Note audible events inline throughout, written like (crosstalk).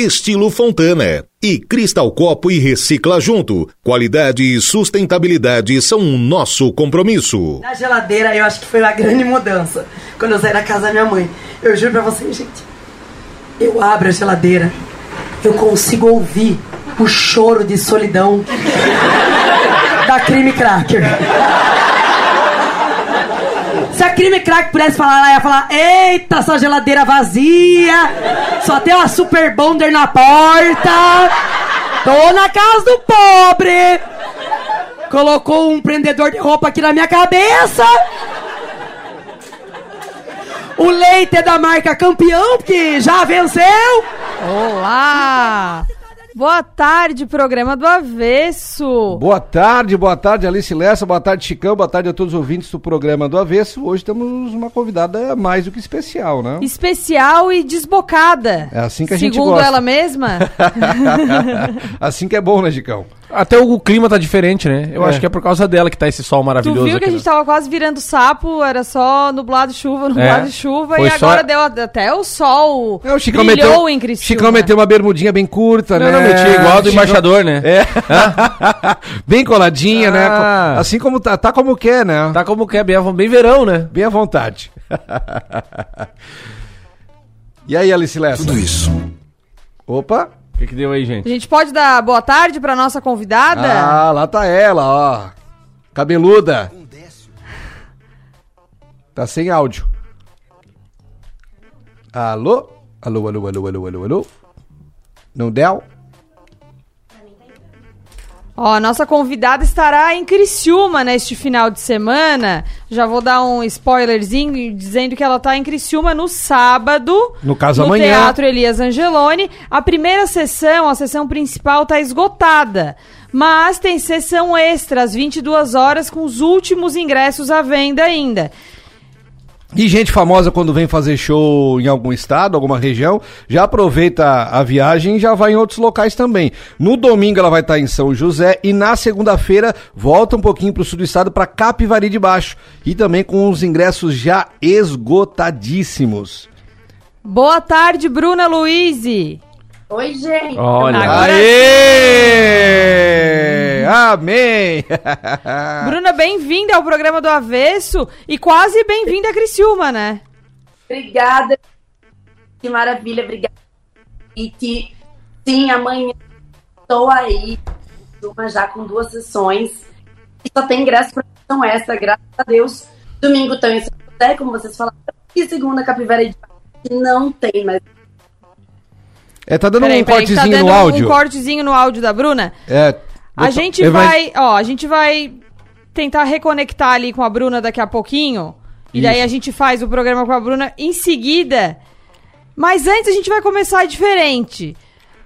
Estilo Fontana. E Cristal Copo e Recicla Junto. Qualidade e sustentabilidade são o nosso compromisso. Na geladeira eu acho que foi uma grande mudança. Quando eu saí da casa da minha mãe. Eu juro pra vocês, gente. Eu abro a geladeira. Eu consigo ouvir o choro de solidão (laughs) da Crime Cracker. Se a Crime Cracker pudesse falar, ela ia falar: Eita, essa geladeira vazia! Só tem uma Super Bonder na porta! Tô na casa do pobre! Colocou um prendedor de roupa aqui na minha cabeça! O leite é da marca campeão, que já venceu! Olá! Boa tarde, programa do Avesso. Boa tarde, boa tarde, Alice Lessa, boa tarde, Chicão, boa tarde a todos os ouvintes do programa do Avesso. Hoje temos uma convidada mais do que especial, né? Especial e desbocada. É assim que a gente Segundo gosta. ela mesma. (laughs) assim que é bom, né, Chicão? Até o clima tá diferente, né? Eu É. acho que é por causa dela que tá esse sol tu maravilhoso viu que a gente né? tava quase virando sapo, era só nublado chuva, (laughs) nublado É. chuva, Foi e só- agora deu até o sol. É, o Chicão brilhou meteu, em Criciúma. Chicão meteu uma bermudinha bem curta, Não, né? não, meti igual a do Chicão- embaixador, né? É. (laughs) bem coladinha, né? Ah. Assim como tá, tá como quer, né? Tá como que é, bem, bem verão, né? Bem à vontade. (laughs) e aí, Alice Lessa? Tudo isso. Opa. O que, que deu aí, A gente? gente pode dar boa tarde pra nossa convidada? Ah, lá tá ela, ó. Cabeluda. Tá sem áudio. Alô? Alô, alô, alô, alô, alô, alô? Não deu? Ó, a nossa convidada estará em Criciúma neste final de semana. Já vou dar um spoilerzinho dizendo que ela está em Criciúma no sábado. No caso, no amanhã. Teatro Elias Angeloni. A primeira sessão, a sessão principal, está esgotada. Mas tem sessão extra às 22 horas com os últimos ingressos à venda ainda. E gente famosa quando vem fazer show em algum estado, alguma região, já aproveita a viagem e já vai em outros locais também. No domingo ela vai estar em São José e na segunda-feira volta um pouquinho pro sul do estado para Capivari de Baixo e também com os ingressos já esgotadíssimos. Boa tarde, Bruna Luiz. Oi, gente. Olha. Agora Aê! Amém! (laughs) Bruna, bem-vinda ao programa do Avesso e quase bem-vinda a Criciúma, né? Obrigada. Que maravilha, obrigada. E que, sim, amanhã estou aí, uma já com duas sessões. E só tem ingresso para sessão extra, graças a Deus. Domingo tem em São José, como vocês falaram. E segunda, Capivara de não tem mais. É, tá dando Peraí, um peraí, que cortezinho tá dando no áudio. Um cortezinho no áudio da Bruna. É, A bota- gente vai, ó, a gente vai tentar reconectar ali com a Bruna daqui a pouquinho. E daí a gente faz o programa com a Bruna em seguida. Mas antes a gente vai começar diferente.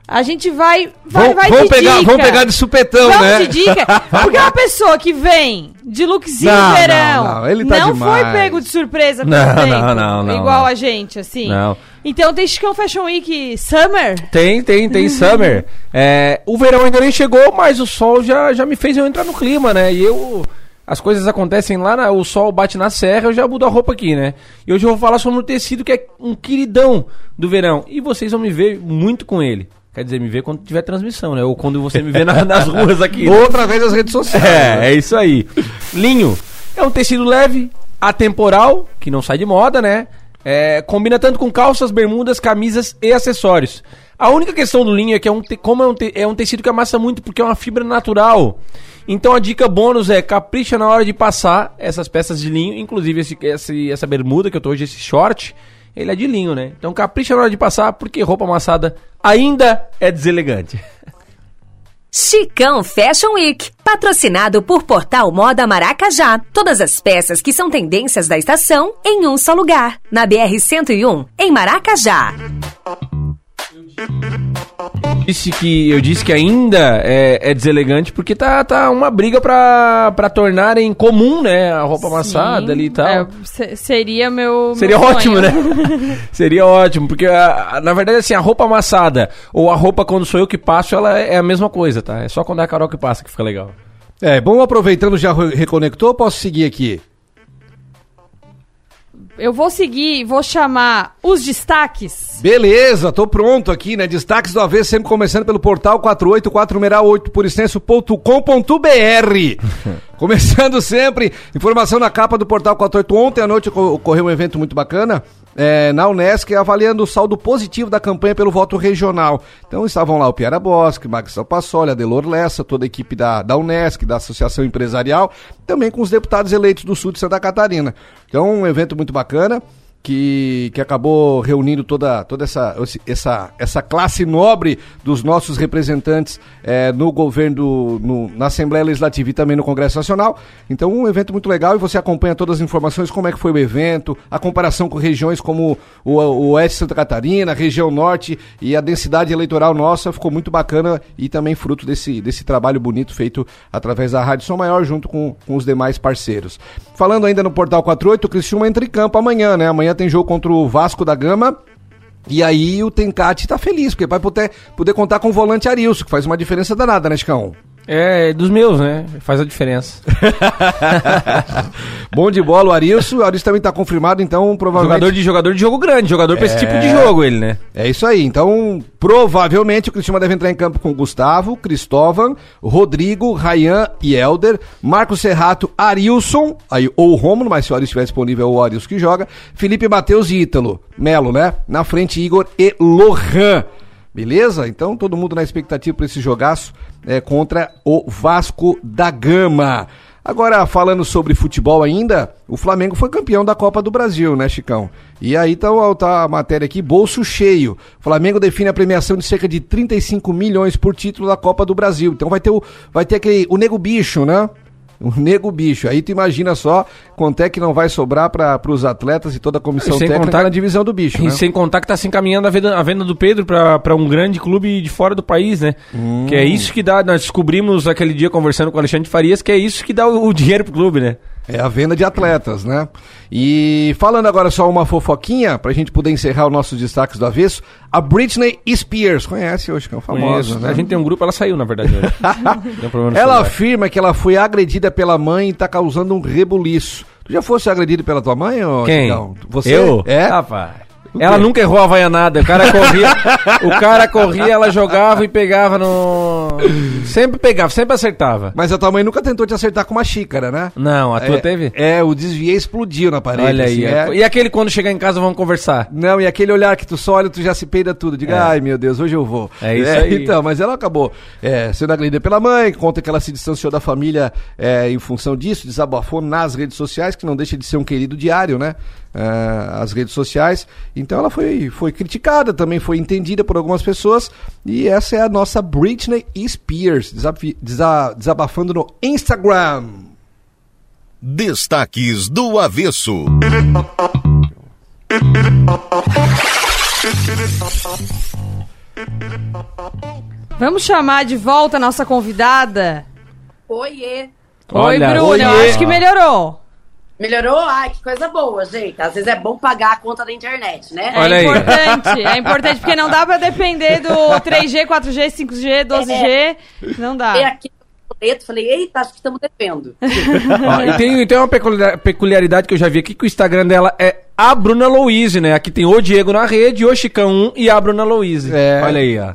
A gente vai vai, Vamos, vai pegar, dica. vamos pegar de supetão, Vamos né? de dica. (laughs) Porque uma pessoa que vem de lookzinho Não, verão não, não, ele tá não demais. foi pego de surpresa com Não, não, não, não, igual não. a gente, assim. Não. Então tem Chicão Fashion Week Summer. Tem, tem, tem Summer. É, o verão ainda nem chegou, mas o sol já, já me fez eu entrar no clima, né? E eu. As coisas acontecem lá, na- o sol bate na serra, eu já mudo a roupa aqui, né? E hoje eu vou falar sobre um tecido que é um queridão do verão. E vocês vão me ver muito com ele. Quer dizer, me ver quando tiver transmissão, né? Ou quando você me vê na- nas (laughs) ruas aqui. né? Outra vez nas redes sociais. né? É, é isso aí. Linho é um tecido leve, atemporal, que não sai de moda, né? É, combina tanto com calças, bermudas, camisas e acessórios. A única questão do linho é que é um te- como é um, te- é um tecido que amassa muito porque é uma fibra natural. Então a dica bônus é capricha na hora de passar essas peças de linho, inclusive esse, esse- essa bermuda que eu tô hoje, esse short, ele é de linho, né? Então capricha na hora de passar porque roupa amassada ainda é deselegante. (laughs) Chicão Fashion Week, patrocinado por Portal Moda Maracajá. Todas as peças que são tendências da estação em um só lugar. Na BR-101, em Maracajá. Disse que, eu disse que ainda é, é deselegante porque tá, tá uma briga pra, pra tornarem comum, né? A roupa amassada ali e tal. É, se- seria meu. Seria meu ótimo, sonho. né? (laughs) (laughs) Seria ótimo, porque a- a- na verdade, assim, a roupa amassada ou a roupa quando sou eu que passo, ela é a mesma coisa, tá? É só quando é a Carol que passa que fica legal. É, bom, aproveitando, já re- reconectou, posso seguir aqui? Eu vou seguir, vou chamar os destaques. Beleza, tô pronto aqui, né? Destaques do AV, sempre começando pelo portal 48468 por (laughs) Começando sempre, informação na capa do portal 48. Ontem à noite oco- ocorreu um evento muito bacana é, na Unesc, avaliando o saldo positivo da campanha pelo voto regional. Então estavam lá o Piara Bosque, Maxão Passoli, Adelor Lessa, toda a equipe da, da Unesc, da Associação Empresarial, também com os deputados eleitos do sul de Santa Catarina. Então, um evento muito bacana que, que acabou reunindo toda, toda essa, essa, essa classe nobre dos nossos representantes eh, no governo, no- na Assembleia Legislativa e também no Congresso Nacional. Então, um evento muito legal e você acompanha todas as informações, como é que foi o evento, a comparação com regiões como o, o Oeste de Santa Catarina, a região Norte e a densidade eleitoral nossa ficou muito bacana e também fruto desse, desse trabalho bonito feito através da Rádio Som Maior junto com, com os demais parceiros. Falando ainda no Portal 48, o Criciúma entra em campo amanhã, né? Amanhã tem jogo contra o Vasco da Gama. E aí o Tencate tá feliz, porque vai poder, poder contar com o volante Arilson, que faz uma diferença danada, né, Chicão? É, dos meus, né? Faz a diferença. (laughs) Bom de bola o Arilson, o Arilson também tá confirmado, então provavelmente... Jogador de jogador de jogo grande, jogador pra esse É. tipo de jogo, ele, né? É isso aí. Então, provavelmente o Cristiano deve entrar em campo com Gustavo, Cristóvão, Rodrigo, Rayan e Helder, Marcos Serrato, Arilson, aí, ou o Romulo, mas se o Arilson estiver disponível, é o Arilson que joga, Felipe Matheus e Ítalo, Melo, né? Na frente, Igor e Lohan. Beleza? Então, todo mundo na expectativa para esse jogaço é, contra o Vasco da Gama. Agora, falando sobre futebol ainda, o Flamengo foi campeão da Copa do Brasil, né, Chicão? E aí tá, tá a matéria aqui, bolso cheio. Flamengo define a premiação de cerca de 35 milhões por título da Copa do Brasil. Então vai ter o, vai ter aquele, o Nego Bicho, né? O Nego Bicho. Aí tu imagina só quanto é que não vai sobrar para os atletas e toda a comissão sem técnica contar- na divisão do bicho, E né? sem contar que tá se encaminhando a venda, a venda do Pedro pra, pra um grande clube de fora do país, né? Hum. Que é isso que dá. Nós descobrimos aquele dia conversando com o Alexandre Farias que é isso que dá o, o dinheiro pro clube, né? É a venda de atletas, né? E falando agora só uma fofoquinha, pra gente poder encerrar os nossos destaques do avesso, a Britney Spears, conhece hoje, que é uma famosa, né? A gente tem um grupo, ela saiu, na verdade. hoje. (laughs) Ela afirma que ela foi agredida pela mãe e tá causando um rebuliço. Tu já fosse agredido pela tua mãe, ô Quem? Chicão? Você? Eu? É? Rapaz. Ela nunca errou a vaianada. O cara corria, o cara corria, ela jogava e pegava no. Sempre pegava, sempre acertava. Mas a tua mãe nunca tentou te acertar com uma xícara, né? Não, a tua é, teve? É, o desviei explodiu na parede. Olha aí. assim, é. E aquele quando chegar em casa vamos conversar? Não, e aquele olhar que tu só olha, tu já se peida tudo. Diga, É. ai meu Deus, hoje eu vou. É isso aí. Então, mas ela acabou é, sendo agredida pela mãe, conta que ela se distanciou da família é, em função disso, desabafou nas redes sociais, que não deixa de ser um querido diário, né? É, as redes sociais. Então ela foi, foi criticada, também foi entendida por algumas pessoas. E essa é a nossa Britney Spears, desa- desabafando no Instagram. Destaques do avesso. Vamos chamar de volta a nossa convidada? Oiê. Olha, Oi, Bruna. Eu oiê. acho que melhorou. Melhorou? Ai, que coisa boa, gente. Às vezes é bom pagar a conta da internet, né? É Olha aí. importante, é importante, porque não dá pra depender do 3G, 4G, 5G, 12G. Não dá. aqui no boleto, falei, eita, acho que estamos devendo. (laughs) Ó, e tem, tem uma peculiar- peculiaridade que eu já vi aqui, que o Instagram dela é a Bruna Louise, né? Aqui tem o Diego na rede, o Chicão 1 e a Bruna Louise. É. Olha aí, ó.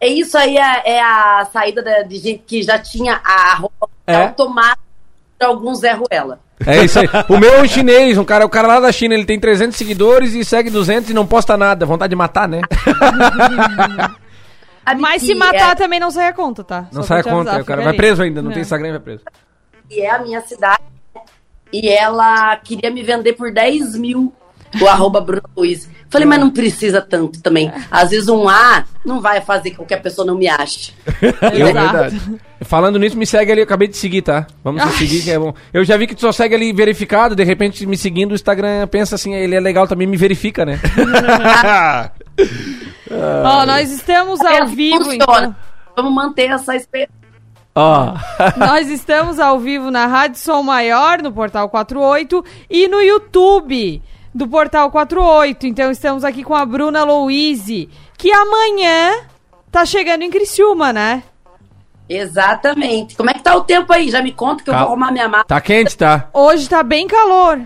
É isso aí, é, é a saída da- de gente que já tinha a roupa É. automática de alguns Zé Ruela. É isso aí. O meu é um chinês, um cara, o cara lá da China, ele tem 300 seguidores e segue 200 e não posta nada. Vontade de matar, né? (laughs) Mas se matar é, também não sai a conta, tá? Não Só sai a conta. avisar, o cara vai preso ainda, não É. tem Instagram e vai preso. que é a minha cidade. E ela queria me vender por 10 mil o arroba Bruno Luiz. Falei, mas não precisa tanto também. Às vezes um A não vai fazer com que a pessoa não me ache. (laughs) Eu, Exato. Falando nisso, me segue ali, eu acabei de seguir, tá? Vamos se seguir, que é bom. Eu já vi que tu só segue ali verificado, de repente me seguindo, o Instagram pensa assim, ele é legal também, me verifica, né? (laughs) Ó, nós estamos ao É, vivo, funciona. então. Vamos manter essa esperança. Ó. (laughs) Nós estamos ao vivo na Rádio Som Maior, no Portal 48, e no YouTube do Portal 48. Então estamos aqui com a Bruna Louise, que amanhã tá chegando em Criciúma, né? Exatamente. Como é que tá o tempo aí? Já me conta que eu Tá. vou arrumar minha mala. Tá quente, tá? Hoje tá bem calor.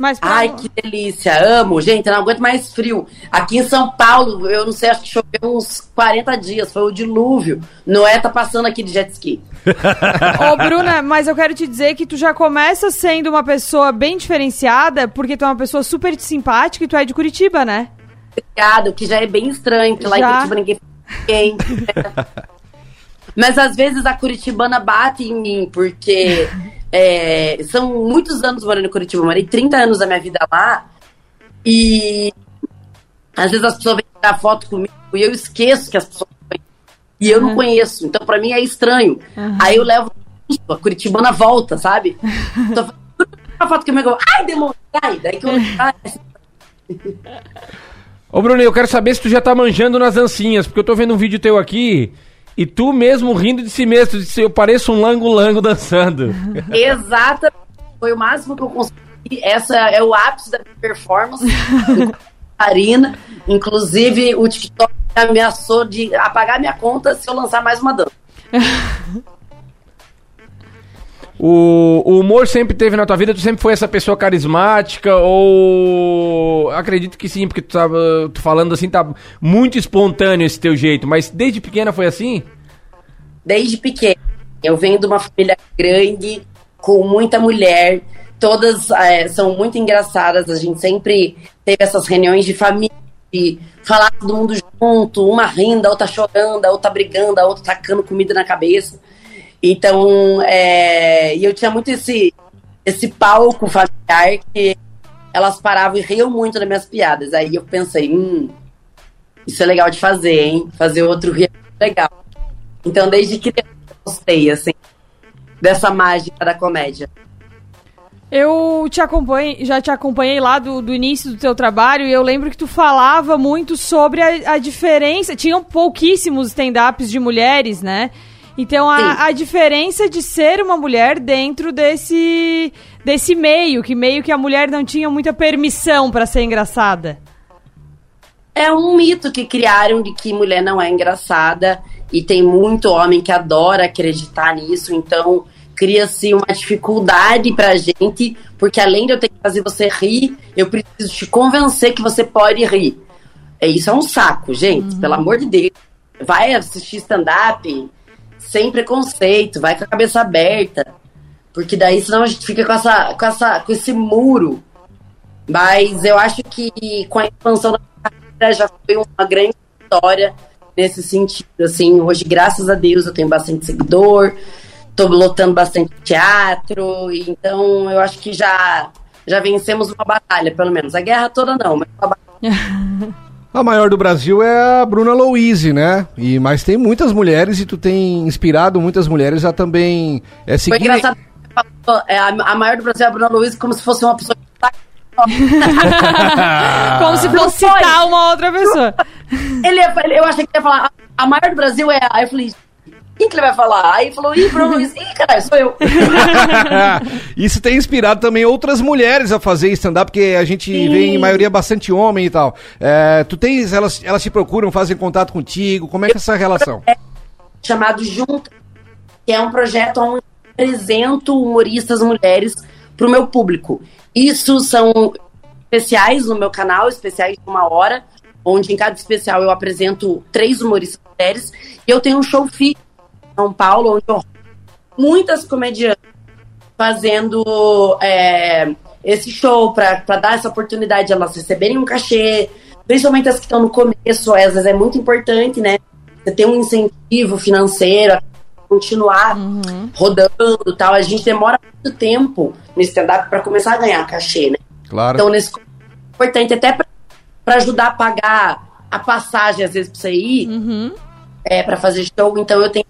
Mas pra- Ai, que delícia. Amo. Gente, eu não aguento mais frio. Aqui em São Paulo, eu não sei, acho que choveu uns 40 dias. Foi o dilúvio. Noé tá passando aqui de jet ski. (laughs) Ô, Bruna, mas eu quero te dizer que tu já começa sendo uma pessoa bem diferenciada, porque tu é uma pessoa super simpática e tu é de Curitiba, né? Obrigada, que já é bem estranho, porque lá em? Curitiba ninguém ninguém. (laughs) Mas às vezes a curitibana bate em mim, porque é, são muitos anos morando em Curitiba. Eu morei 30 anos da minha vida lá. E às vezes as pessoas vêm tirar foto comigo e eu esqueço que as pessoas conhecem. E eu não conheço. Então, pra mim, é estranho. Aí eu levo a curitibana volta, sabe? (laughs) Tô falando, uma foto comigo, eu, ai, demônio, ai, daí que eu. (laughs) Ai, Ô, Bruno, eu quero saber se tu já tá manjando nas dancinhas, porque eu tô vendo um vídeo teu aqui e tu mesmo rindo de si mesmo. Tu disse, eu pareço um lango-lango dançando. (laughs) Exata. Foi o máximo que eu consegui. Essa é o ápice da minha performance. (laughs) Karina. Inclusive, o TikTok ameaçou de apagar minha conta se eu lançar mais uma dança. (laughs) O, o humor sempre teve na tua vida? Tu sempre foi essa pessoa carismática? Ou. Acredito que sim, porque tu tava tu falando assim, tá muito espontâneo esse teu jeito, mas desde pequena foi assim? Desde pequena. Eu venho de uma família grande, com muita mulher. Todas eh, são muito engraçadas. A gente sempre teve essas reuniões de família, de falar todo mundo junto, uma rindo, a outra chorando, a outra brigando, a outra tacando comida na cabeça. Então, é, eu tinha muito esse, esse palco familiar que elas paravam e riam muito das minhas piadas. Aí eu pensei, hum, isso é legal de fazer, hein? Fazer outro rir é legal. Então, desde que eu gostei, assim, dessa mágica da comédia. Eu te acompanho, já te acompanhei lá do, do início do teu trabalho e eu lembro que tu falava muito sobre a, a diferença. Tinham pouquíssimos stand-ups de mulheres, né? Então a, a diferença de ser uma mulher dentro desse, desse meio, que meio que a mulher não tinha muita permissão pra ser engraçada. É um mito que criaram de que mulher não é engraçada e tem muito homem que adora acreditar nisso, então cria-se uma dificuldade pra gente, porque além de eu ter que fazer você rir, eu preciso te convencer que você pode rir. É, isso é um saco, gente, pelo amor de Deus. Vai assistir stand-up sem preconceito, vai com a cabeça aberta, porque daí senão a gente fica com, essa, com, essa, com esse muro. Mas eu acho que com a expansão da carreira já foi uma grande história nesse sentido. Assim, hoje, graças a Deus, eu tenho bastante seguidor, tô lotando bastante teatro, então eu acho que já, já vencemos uma batalha, pelo menos. A guerra toda não, mas uma batalha. (laughs) A maior do Brasil é a Bruna Louise, né? E, mas tem muitas mulheres e tu tem inspirado muitas mulheres a também é, Foi seguir... engraçado. É, a, a maior do Brasil é a Bruna Luiz, como se fosse uma pessoa que tá (laughs) (laughs) Como se fosse citar uma outra pessoa. Ele, eu achei que ele ia falar, a, maior do Brasil é. a-" Aí eu falei, quem que ele vai falar? Aí falou, ih, Bruno Luiz, ih, caralho, sou eu. (laughs) Isso tem inspirado também outras mulheres a fazer stand-up, porque a gente Sim. vê em maioria bastante homem e tal. É, tu tens, elas, elas te procuram, fazem contato contigo, como é que é essa relação? chamado Junta, que é um projeto onde eu apresento humoristas mulheres para o meu público. Isso são especiais no meu canal, especiais de uma hora, onde em cada especial eu apresento três humoristas mulheres. E eu tenho um show fixo São Paulo, onde eu muitas comediantes fazendo é, esse show para dar essa oportunidade de elas receberem um cachê, principalmente as que estão no começo, às vezes é muito importante, né? Você tem um incentivo financeiro a continuar rodando e tal. A gente demora muito tempo no stand-up para começar a ganhar cachê, né? Claro. Então, nesse importante até para ajudar a pagar a passagem, às vezes, pra você ir, é, para fazer show. Então, eu tenho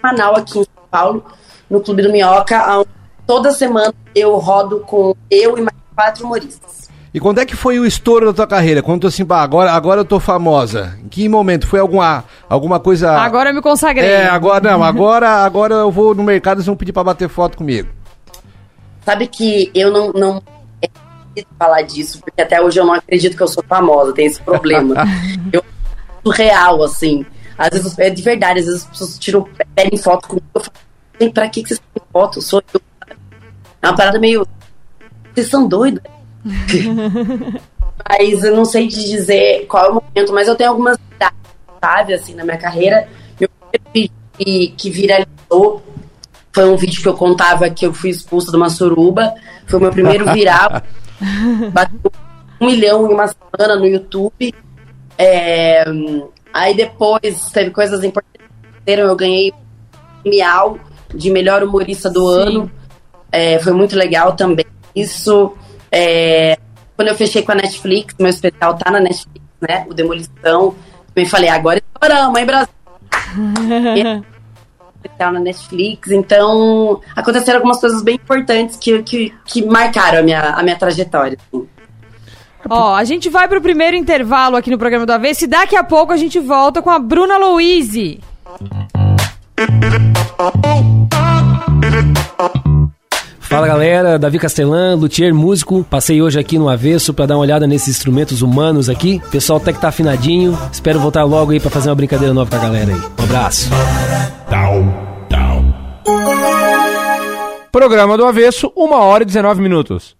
canal aqui em São Paulo, no Clube do Minhoca, onde toda semana eu rodo com eu e mais quatro humoristas. E quando é que foi o estouro da tua carreira? Quando tu assim, pá, agora, agora eu tô famosa. Em que momento? Foi alguma, alguma coisa. Agora eu me consagrei. É, agora não, agora, agora eu vou no mercado e eles vão pedir pra bater foto comigo. Sabe que eu não, não é difícil falar disso, porque até hoje eu não acredito que eu sou famosa, tem esse problema. (laughs) eu sou real, assim. Às vezes, é de verdade, às vezes as pessoas tiram, pedem foto comigo, eu falo, "Gente, pra que que vocês pedem foto? Sou eu. É uma parada meio... Vocês são doidos? (laughs) mas eu não sei te dizer qual é o momento, mas eu tenho algumas chave assim na minha carreira. Meu primeiro vídeo que, que viralizou foi um vídeo que eu contava que eu fui expulsa de uma suruba. Foi o meu primeiro viral. (laughs) Bateu um milhão em uma semana no YouTube. É, aí depois teve coisas importantes. Eu ganhei o Miau de melhor humorista do Sim. ano. É, foi muito legal também. Isso. é, quando eu fechei com a Netflix, meu especial tá na Netflix, né? O Demolição. Eu falei, agora estouramos, hein, Brasil? (laughs) especial na Netflix. Então, aconteceram algumas coisas bem importantes que, que, que marcaram a minha, a minha trajetória. assim. Ó, a gente vai pro primeiro intervalo aqui no programa do Avesso e daqui a pouco a gente volta com a Bruna Louise. Fala galera, Davi Castelã, luthier, músico. Passei hoje aqui no Avesso pra dar uma olhada nesses instrumentos humanos aqui. O pessoal até que tá afinadinho. Espero voltar logo aí pra fazer uma brincadeira nova com a galera aí. Um abraço. Programa do Avesso, 1 hora e 19 minutos.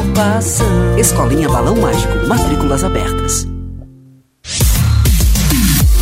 preocupação. Escolinha Balão Mágico, matrículas abertas.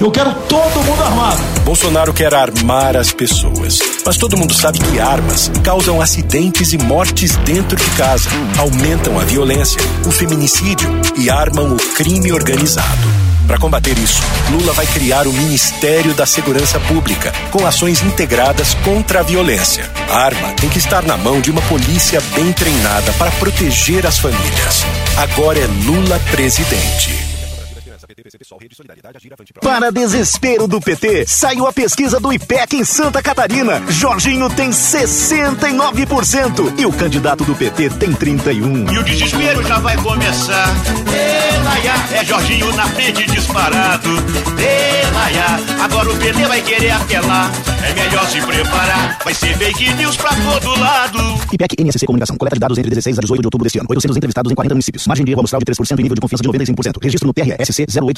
Eu quero todo mundo armado. Bolsonaro quer armar as pessoas. Mas todo mundo sabe que armas causam acidentes e mortes dentro de casa, aumentam a violência, o feminicídio e armam o crime organizado. Para combater isso, Lula vai criar o Ministério da Segurança Pública, com ações integradas contra a violência. A arma tem que estar na mão de uma polícia bem treinada para proteger as famílias. Agora é Lula presidente. Para desespero do PT, saiu a pesquisa do IPEC em Santa Catarina. Jorginho tem 69% e o candidato do PT tem 31%. E o desespero já vai começar. É Jorginho na frente disparado. Agora o PT vai querer apelar. É melhor se preparar, vai ser fake news pra todo lado. IPEC NSC Comunicação, coleta de dados entre 16 a 18 de outubro deste ano. 800 entrevistados em 40 municípios. Margem de erro amostral de 3% e nível de confiança de 95%. Registro no PRSC 08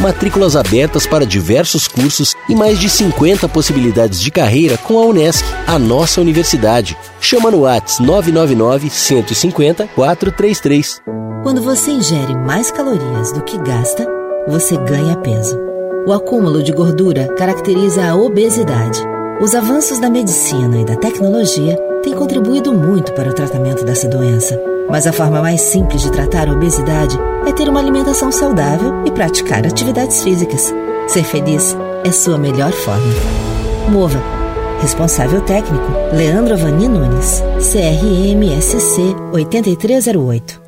Matrículas abertas para diversos cursos e mais de 50 possibilidades de carreira com a Unesc, a nossa universidade. Chama no Whats 999 150 433. Quando você ingere mais calorias do que gasta, você ganha peso. O acúmulo de gordura caracteriza a obesidade. Os avanços da medicina e da tecnologia têm contribuído muito para o tratamento dessa doença. Mas a forma mais simples de tratar a obesidade é ter uma alimentação saudável e praticar atividades físicas. Ser feliz é sua melhor forma. Mova. Responsável técnico: Leandro Avani Nunes. CRMSC 8308.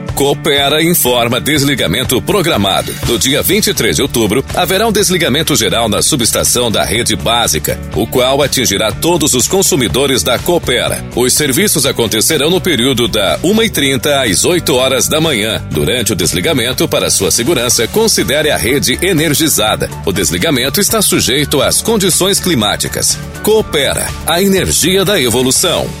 Coopera informa desligamento programado. No dia 23 de outubro, haverá um desligamento geral na subestação da rede básica, o qual atingirá todos os consumidores da Coopera. Os serviços acontecerão no período da 1h30 às 8 horas da manhã. Durante o desligamento, para sua segurança, considere a rede energizada. O desligamento está sujeito às condições climáticas. Coopera, a energia da evolução.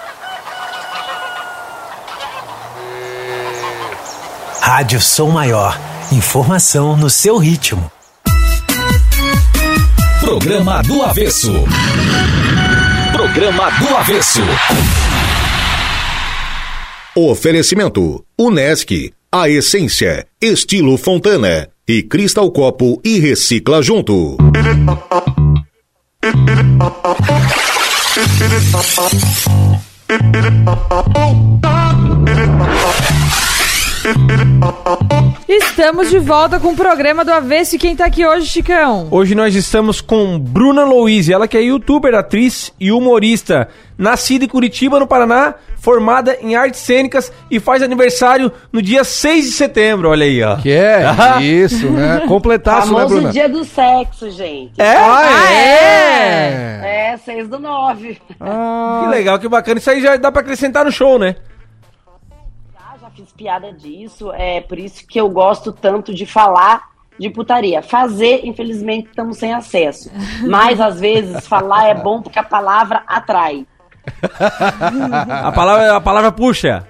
Rádio Som Maior. Informação no seu ritmo. Programa do Avesso. Programa do Avesso. Oferecimento: Unesc, a essência, estilo Fontana e Cristal Copo e Recicla Junto. Estamos de volta com o programa do Avesso e quem tá aqui hoje, Chicão? Hoje nós estamos com Bruna Louise, ela que é youtuber, atriz e humorista, nascida em Curitiba, no Paraná, formada em artes cênicas e faz aniversário no dia 6 de setembro, olha aí, ó. Que é, (laughs) isso, né? Completaço, né, Famoso Bruna? dia do sexo, gente. É? Ah, é? É, 6 do 9. Que legal, que bacana. Isso aí já dá pra acrescentar no show, né? Piada disso, é por isso que eu gosto tanto de falar de putaria. Fazer, infelizmente, estamos sem acesso. Mas, às vezes, falar é bom porque a palavra atrai. A palavra, a palavra puxa.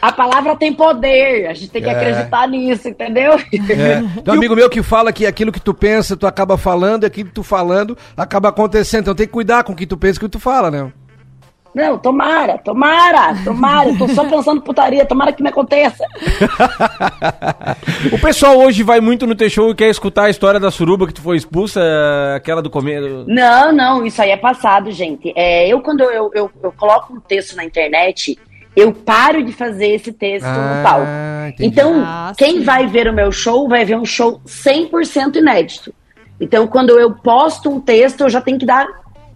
A palavra tem poder, a gente tem que É. acreditar nisso, entendeu? É. Tem um amigo meu que fala que aquilo que tu pensa, tu acaba falando, e aquilo que tu falando acaba acontecendo. Então tem que cuidar com o que tu pensa e o que tu fala, né? Não, tomara, tomara, tomara. Eu tô só pensando putaria, tomara que me aconteça. (laughs) O pessoal hoje vai muito no teu show e quer escutar a história da suruba que tu foi expulsa, aquela do começo. Não, não, isso aí é passado, gente. É, eu, quando eu, eu, eu coloco um texto na internet, eu paro de fazer esse texto Ah, no palco. entendi. Então, Ah, quem vai ver o meu show vai ver um show 100% inédito. Então, quando eu posto um texto, eu já tenho que dar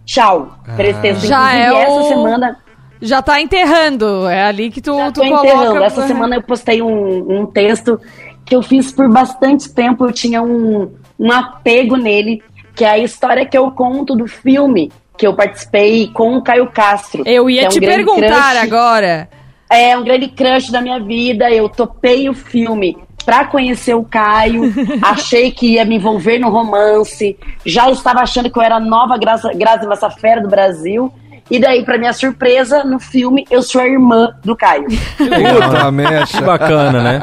tchau texto. Já Inclusive, é essa o- semana. Já tá enterrando, é ali que tu, tu Tô enterrando. coloca... Essa semana eu postei um, um texto que eu fiz por bastante tempo. Eu tinha um, um apego nele, que é a história que eu conto do filme que eu participei com o Caio Castro. Eu ia é um te perguntar crush. agora. É um grande crush da minha vida. Eu topei o filme pra conhecer o Caio. (laughs) Achei que ia me envolver no romance. Já estava achando que eu era a nova Graça, Grazi Massafera do Brasil. E daí, pra minha surpresa, no filme, eu sou a irmã do Caio. Puta. Que bacana, né?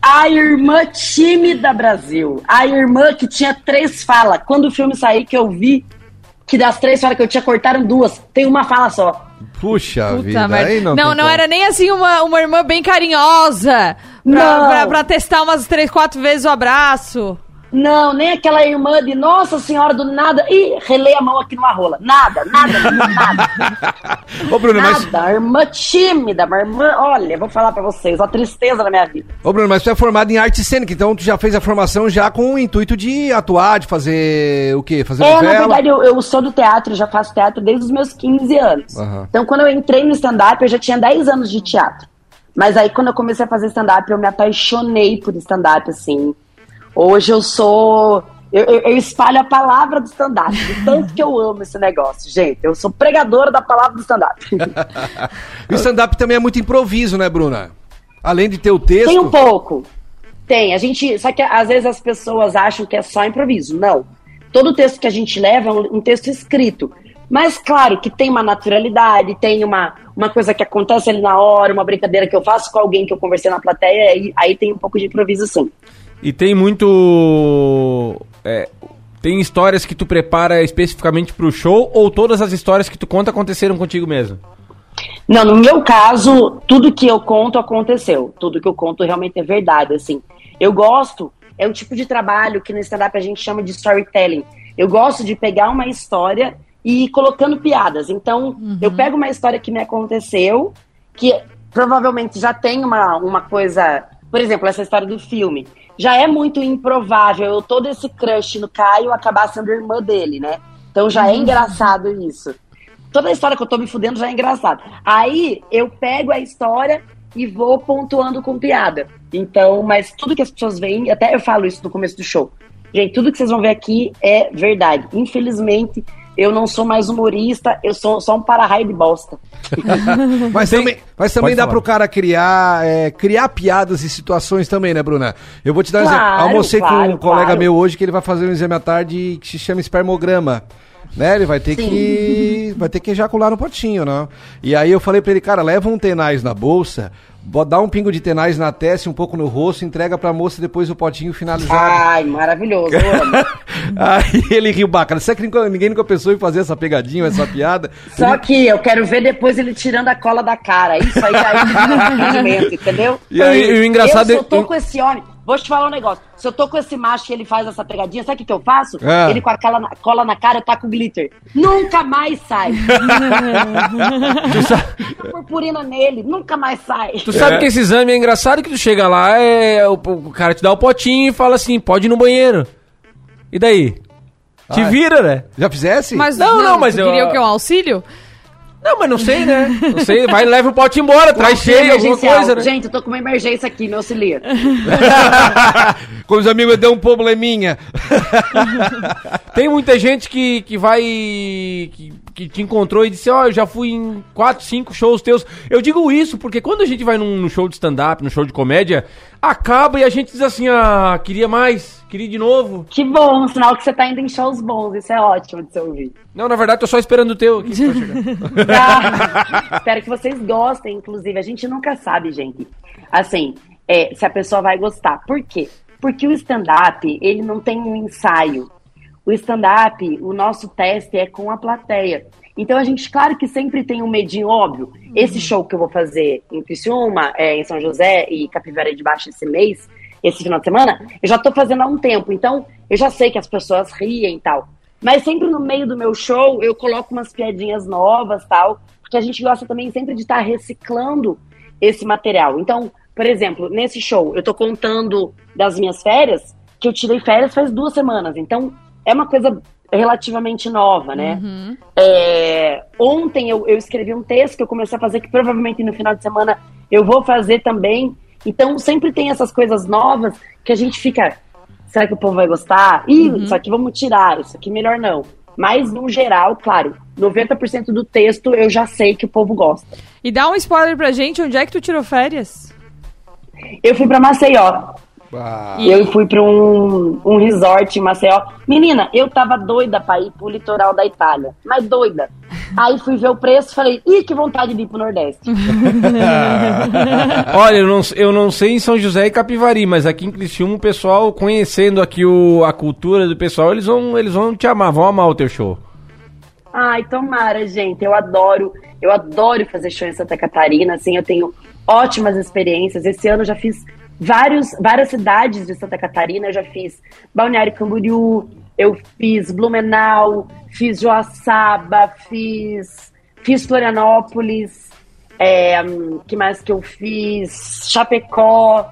A irmã tímida Brasil. A irmã que tinha três falas. Quando o filme sair, que eu vi que das três falas que eu tinha, cortaram duas. Tem uma fala só. Puxa Puta vida, merda. aí não não, não como. era nem assim uma, uma irmã bem carinhosa. Pra, Não. pra, pra testar umas três, quatro vezes o abraço. Não, nem aquela irmã de Nossa Senhora do nada. Ih, relei a mão aqui numa rola. Nada, nada, nada. (laughs) Ô, Bruno, mas, nada. Irmã tímida, uma irmã. Olha, vou falar pra vocês, uma tristeza na minha vida. ô, Bruno, mas tu é formado em arte cênica, então tu já fez a formação já com o intuito de atuar, de fazer o quê? Fazer É, na novela? verdade, eu, eu sou do teatro, já faço teatro desde os meus 15 anos. Aham. Então, quando eu entrei no stand-up, eu já tinha 10 anos de teatro. Mas aí, quando eu comecei a fazer stand-up, eu me apaixonei por stand-up, assim. Hoje eu sou. Eu, eu- eu espalho a palavra do stand-up, tanto que eu amo esse negócio, gente. Eu sou pregadora da palavra do stand-up. O stand-up também é muito improviso, né, Bruna? Além de ter o texto. Tem um pouco. Tem. A gente. Só que às vezes as pessoas acham que é só improviso. Não. Todo texto que a gente leva é um, texto escrito. Mas, claro, que tem uma naturalidade, tem uma, uma coisa que acontece ali na hora, uma brincadeira que eu faço com alguém que eu conversei na plateia, aí, aí tem um pouco de improviso sim. E tem muito. é, tem histórias que tu prepara especificamente pro show ou todas as histórias que tu conta aconteceram contigo mesmo? Não, no meu caso, tudo que eu conto aconteceu. Tudo que eu conto realmente é verdade, assim. Eu gosto, é o tipo de trabalho que no stand-up a gente chama de storytelling. Eu gosto de pegar uma história e ir colocando piadas. Então, eu pego uma história que me aconteceu, que provavelmente já tem uma, uma coisa... Por exemplo, essa história do filme. Já é muito improvável eu todo esse crush no Caio acabar sendo irmã dele, né? Então já é engraçado isso toda a história que eu tô me fudendo já é engraçada. Aí eu pego a história e vou pontuando com piada. Então, mas tudo que as pessoas veem, até eu falo isso no começo do show. Gente, tudo que vocês vão ver aqui é verdade. Infelizmente, eu não sou mais humorista, eu sou só um para-raio de bosta. (laughs) Mas também, mas também dá falar. pro cara criar, é, criar piadas e situações também, né, Bruna? Eu vou te dar um Claro, exemplo. Almocei com claro, um colega claro. meu hoje que ele vai fazer um exame à tarde que se chama espermograma. Né? Ele vai ter Sim. que vai ter que ejacular no potinho, né? E aí eu falei pra ele, cara, leva um tenaz na bolsa, bo- dá um pingo de tenaz na testa, um pouco no rosto, entrega pra moça depois o potinho finalizado. Ai, maravilhoso. (laughs) Aí ele riu bacana. Será que ninguém nunca pensou em fazer essa pegadinha, essa piada? Só que eu quero ver depois ele tirando a cola da cara. Isso aí já é um (laughs) entendeu? E aí, e o engraçado eu, é- eu tô com esse homem, vou te falar um negócio. Se eu tô com esse macho e ele faz essa pegadinha, sabe o que, que eu faço? Ah. Ele com a cola na, cola na cara, eu taco glitter. Nunca mais sai. (laughs) Purpurina nele, nunca mais sai. Tu sabe que esse exame é engraçado que tu chega lá, é, o, o cara te dá o potinho e fala assim, pode ir no banheiro. E daí? Te Ah, vira, né? Já fizesse? Mas Não, não, mas tu eu- queria o quê? Um auxílio? Não, mas não sei, né? Não sei, vai leva o pote embora, traz cheio, alguma coisa, né? Gente, eu tô com uma emergência aqui, me auxilia. Com os amigos deu um probleminha. (laughs) Tem muita gente que, que vai. Que, que te encontrou e disse: Ó, eu já fui em 4, 5 shows teus. Eu digo isso porque quando a gente vai num, num show de stand-up, num show de comédia, acaba e a gente diz assim: Ah, queria mais, queria de novo. Que bom, sinal que você tá indo em shows bons. Isso é ótimo de se ouvir. Não, na verdade, tô só esperando o teu aqui. chegar. (laughs) Ah, espero que vocês gostem, inclusive. A gente nunca sabe, gente. Assim, é, se a pessoa vai gostar. Por quê? Porque o stand-up, ele não tem um ensaio. O stand-up, o nosso teste é com a plateia. Então a gente, claro que sempre tem um medinho óbvio. Esse show que eu vou fazer em Criciúma, é, em São José e Capivara de Baixo esse mês, esse final de semana, eu já tô fazendo há um tempo. Então eu já sei que as pessoas riem e tal. Mas sempre no meio do meu show eu coloco umas piadinhas novas tal, porque a gente gosta também sempre de estar reciclando esse material. Então, por exemplo, nesse show eu tô contando das minhas férias, que eu tirei férias faz duas semanas. Então, é uma coisa relativamente nova, né? É, ontem eu, eu escrevi um texto que eu comecei a fazer, que provavelmente no final de semana eu vou fazer também. Então, sempre tem essas coisas novas que a gente fica. Será que o povo vai gostar? Ih, isso aqui vamos tirar, isso aqui melhor não. Mas, no geral, claro, 90% do texto eu já sei que o povo gosta. E dá um spoiler pra gente, onde é que tu tirou férias? Eu fui pra Maceió. Ah. E eu fui pra um, um resort em Maceió. Menina, eu tava doida pra ir pro litoral da Itália. Mas doida. (laughs) Aí fui ver o preço e falei, ih, que vontade de ir pro Nordeste. (laughs) Olha, eu não, eu não sei em São José e Capivari, mas aqui em Criciúma, o pessoal, conhecendo aqui o, a cultura do pessoal, eles vão, eles vão te amar, vão amar o teu show. Ai, tomara, gente. Eu adoro, eu adoro fazer show em Santa Catarina, assim, eu tenho ótimas experiências. Esse ano eu já fiz vários, várias cidades de Santa Catarina. Eu já fiz Balneário Camboriú, eu fiz Blumenau, fiz Joaçaba, fiz, fiz Florianópolis, é, que mais que eu fiz? Chapecó.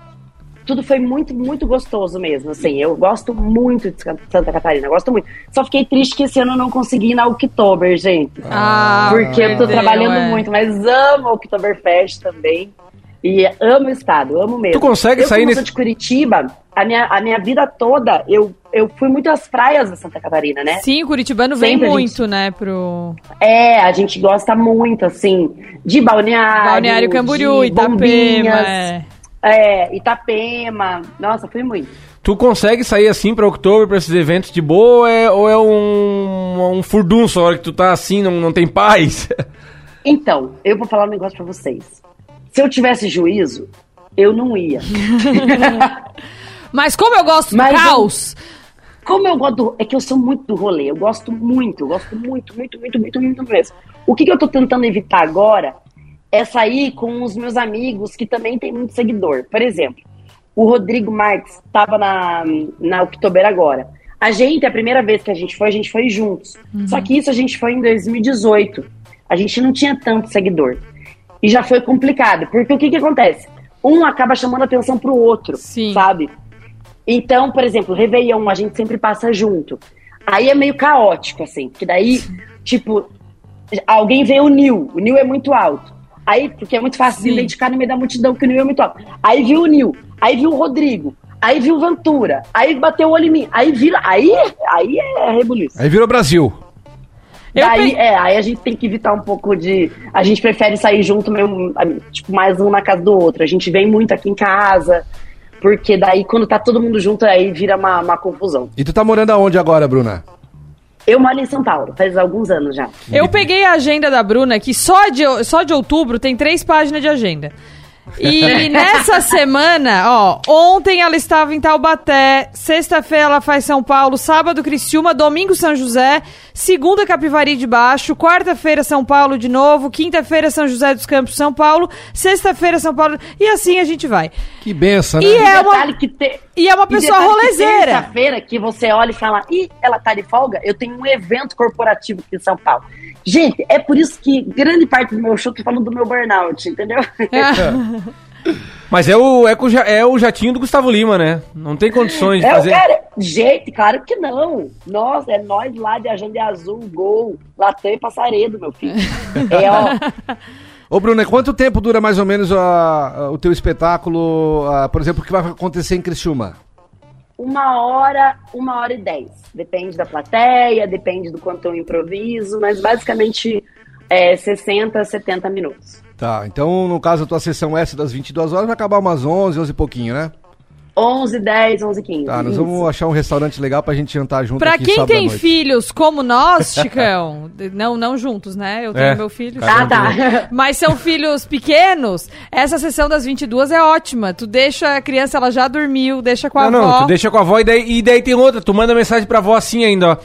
Tudo foi muito, muito gostoso mesmo, assim. Eu gosto muito de Santa Catarina, gosto muito. Só fiquei triste que esse ano eu não consegui ir na Oktober, gente. Ah, porque eu tô perdeu, trabalhando é. muito, mas amo Oktoberfest também. E amo o estado, amo mesmo. Tu consegue eu, sair nesse- sou de Curitiba, a minha, a minha vida toda, eu, eu fui muito às praias da Santa Catarina, né? Sim, o Curitibano vem Sempre a gente- muito, né, pro... É, a gente gosta muito, assim, de balneário. Balneário Camboriú, de Itapema, é. É, Itapema. Nossa, fui muito. Tu consegue sair assim pra outubro, pra esses eventos de boa, ou é, ou é um, um furdunço a hora que tu tá assim, não, não tem paz? (laughs) Então, eu vou falar um negócio pra vocês. Se eu tivesse juízo, eu não ia. (laughs) Mas como eu gosto Mas do eu- caos... Como eu gosto do, É que eu sou muito do rolê. Eu gosto muito, eu gosto muito, muito, muito, muito, muito mesmo. O que, que eu tô tentando evitar agora é sair com os meus amigos que também tem muito seguidor. Por exemplo, o Rodrigo Marques tava na, na Oktober agora. A gente, a primeira vez que a gente foi, a gente foi juntos. Só que isso a gente foi em 2018. A gente não tinha tanto seguidor. E já foi complicado. Porque o que, que acontece? Um acaba chamando atenção pro outro, sabe? Então, por exemplo, Réveillon, a gente sempre passa junto. Aí é meio caótico, assim, porque daí, tipo, alguém vê o Nil, o Nil é muito alto. Aí, porque é muito fácil de identificar no meio da multidão que o Nil é muito alto. Aí viu o Nil, aí viu o Rodrigo, aí viu o Ventura, aí bateu o olho em mim, aí vira, aí, aí é rebuliço. Aí virou Brasil. Daí, é, aí a gente tem que evitar um pouco de. A gente prefere sair junto mesmo, tipo, mais um na casa do outro. A gente vem muito aqui em casa, porque daí quando tá todo mundo junto, aí vira uma, uma confusão. E tu tá morando aonde agora, Bruna? Eu moro em São Paulo, faz alguns anos já. Eu peguei a agenda da Bruna, que só de, só de outubro tem três páginas de agenda. E nessa semana, ó, ontem ela estava em Taubaté, sexta-feira ela faz São Paulo, sábado Criciúma, domingo São José, segunda Capivari de Baixo, quarta-feira São Paulo de novo, quinta-feira São José dos Campos, São Paulo, sexta-feira São Paulo, e assim a gente vai. Que benção, né? E é uma, Detalhe que te- e é uma e pessoa rolezeira. Terça-feira que você olha e fala, ih, ela tá de folga, eu tenho um evento corporativo aqui em São Paulo. Gente, é por isso que grande parte do meu show tô falando do meu burnout, entendeu? (laughs) Mas é o, é, o é o jatinho do Gustavo Lima, né? Não tem condições de É, fazer. cara, gente, claro que não. Nossa, é nós lá de Agenda Azul, Gol, Latam e Passaredo, meu filho. (laughs) É, ó, Ô, Bruna, quanto tempo dura mais ou menos a- a- o teu espetáculo, a- por exemplo, o que vai acontecer em Criciúma? Uma hora, uma hora e dez. Depende da plateia, depende do quanto eu improviso, mas basicamente é 60, 70 minutos. Tá, então no caso a tua sessão essa das 22 horas vai acabar umas 11, 11 e pouquinho, né? 11, 10, 11, 15. Tá, nós Isso. vamos achar um restaurante legal pra gente jantar junto Pra aqui quem sábado à tem noite. filhos como nós, (laughs) Chicão, não, não juntos, né? Eu tenho É, meu filho. Ah, tá. (laughs) Mas são filhos pequenos. Essa sessão das 22 é ótima. Tu deixa a criança, ela já dormiu, deixa com a Não, avó. não, tu deixa com a avó e daí, e daí tem outra. Tu manda mensagem pra avó assim ainda, ó.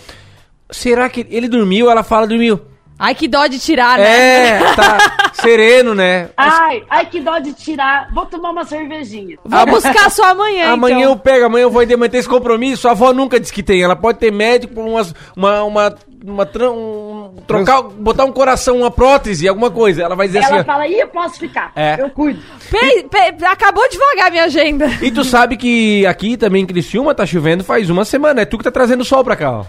Será que ele dormiu? Ela fala, dormiu. Ai, que dó de tirar, né? É, tá (laughs) sereno, né? Ai, ai, que dó de tirar. Vou tomar uma cervejinha. Vou buscar só amanhã, Amanhã então. eu pego, amanhã eu vou ainda manter esse compromisso. A avó nunca diz que tem. Ela pode ter médico, umas, uma, uma, uma, um, trocar, botar um coração, uma prótese, alguma coisa. Ela vai dizer Ela assim. ó, fala, ih, eu posso ficar. É. Eu cuido. Pe- pe- acabou devagar minha agenda. E tu sabe que aqui também em Criciúma tá chovendo faz uma semana. É tu que tá trazendo sol pra cá, ó.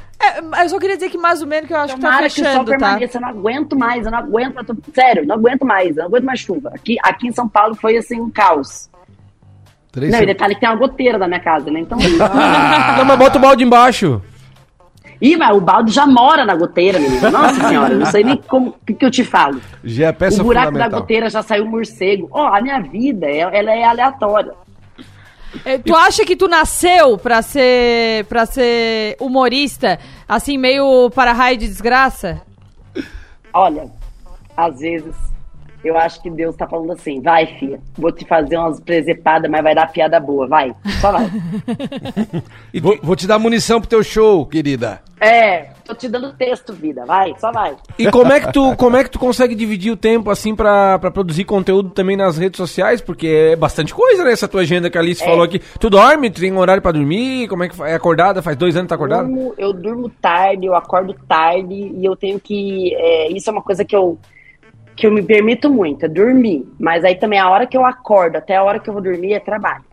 Eu só queria dizer que mais ou menos que eu acho Tomara que que tá o sol fechando, tá? permaneça. Eu não aguento mais, eu não aguento. eu tô- sério, não aguento mais. Eu não aguento mais chuva. Aqui, aqui em São Paulo foi assim um caos. Três não, e detalhe que tem uma goteira na minha casa, né? Então. (laughs) Não, mas bota o balde embaixo. Ih, mas o balde já mora na goteira, menino. (laughs) Nossa senhora, eu não sei nem como que, que eu te falo. Já é peça o buraco da goteira já saiu morcego. Ó, a minha vida, é- ela é aleatória. É, Tu acha que tu nasceu pra ser, pra ser humorista, assim, meio para raio de desgraça? Olha, às vezes eu acho que Deus tá falando assim, vai, filha, vou te fazer umas presepadas, mas vai dar piada boa, vai, só vai. (laughs) Vou, vou te dar munição pro teu show, querida. É, tô te dando texto, vida, vai, só vai. E como é que tu, como é que tu consegue dividir o tempo assim pra, pra produzir conteúdo também nas redes sociais? Porque é bastante coisa, né? Essa tua agenda que a Alice É. falou aqui. Tu dorme, tu tem um horário pra dormir? Como é que é acordada? Faz dois anos que tá acordada? Durmo- eu durmo tarde, eu acordo tarde e eu tenho que. é, isso é uma coisa que eu, que eu me permito muito, é dormir. Mas aí também a hora que eu acordo até a hora que eu vou dormir é trabalho.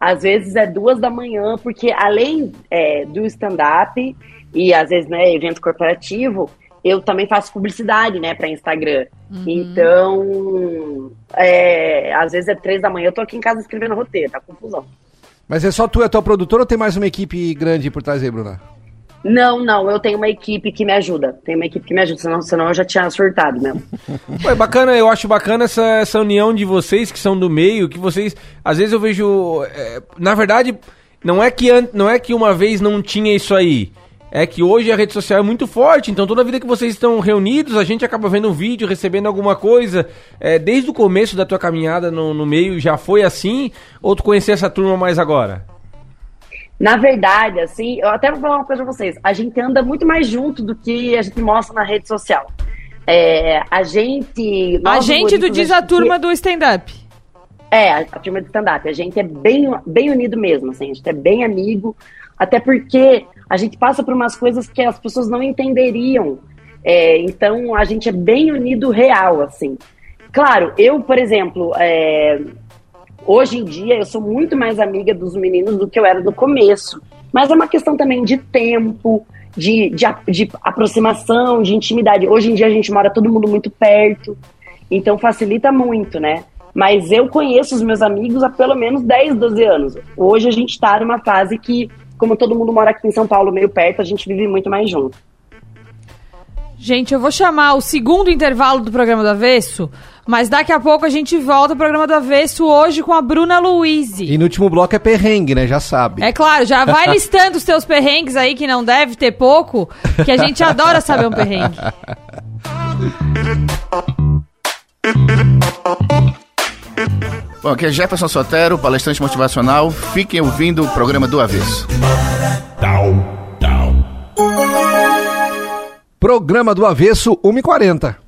Às vezes é duas da manhã, porque além é, do stand-up e às vezes né, evento corporativo, eu também faço publicidade, né, para Instagram. Então, é, às vezes é três da manhã, eu tô aqui em casa escrevendo roteiro, tá confusão. Mas é só tu, é tua produtora ou tem mais uma equipe grande por trás aí, Bruna? Não, não, eu tenho uma equipe que me ajuda. Tenho uma equipe que me ajuda, senão, senão eu já tinha surtado mesmo. (laughs) Pô, é bacana, eu acho bacana essa, essa união de vocês que são do meio, que vocês. Às vezes eu vejo. é, na verdade, não é, que, an- não é que uma vez não tinha isso aí. É que hoje a rede social é muito forte, então toda vida que vocês estão reunidos, a gente acaba vendo um vídeo, recebendo alguma coisa. É, desde o começo da tua caminhada no, no meio já foi assim? Ou tu conhecia essa turma mais agora? Na verdade, assim, eu até vou falar uma coisa pra vocês. A gente anda muito mais junto do que a gente mostra na rede social. É, a gente. A gente do Diz a Turma do Stand-Up. É, a, a turma de stand-up. A gente é bem, bem unido mesmo, assim, a gente é bem amigo, até porque a gente passa por umas coisas que as pessoas não entenderiam. É, então a gente é bem unido real, assim. Claro, eu, por exemplo, é, hoje em dia eu sou muito mais amiga dos meninos do que eu era no começo. Mas é uma questão também de tempo, de, de, de aproximação, de intimidade. Hoje em dia a gente mora todo mundo muito perto, então facilita muito, né? Mas eu conheço os meus amigos há pelo menos 10, 12 anos. Hoje a gente tá numa fase que, como todo mundo mora aqui em São Paulo, meio perto, a gente vive muito mais junto. Gente, eu vou chamar o segundo intervalo do programa do Avesso, mas daqui a pouco a gente volta ao programa do Avesso hoje com a Bruna Luiz. E no último bloco é perrengue, né? Já sabe. É claro, já vai (laughs) listando os teus perrengues aí, que não deve ter pouco, que a gente adora saber um perrengue. Bom, aqui é Jefferson Sotero, palestrante motivacional. Fiquem ouvindo o programa do Avesso. Programa do Avesso, 1h40.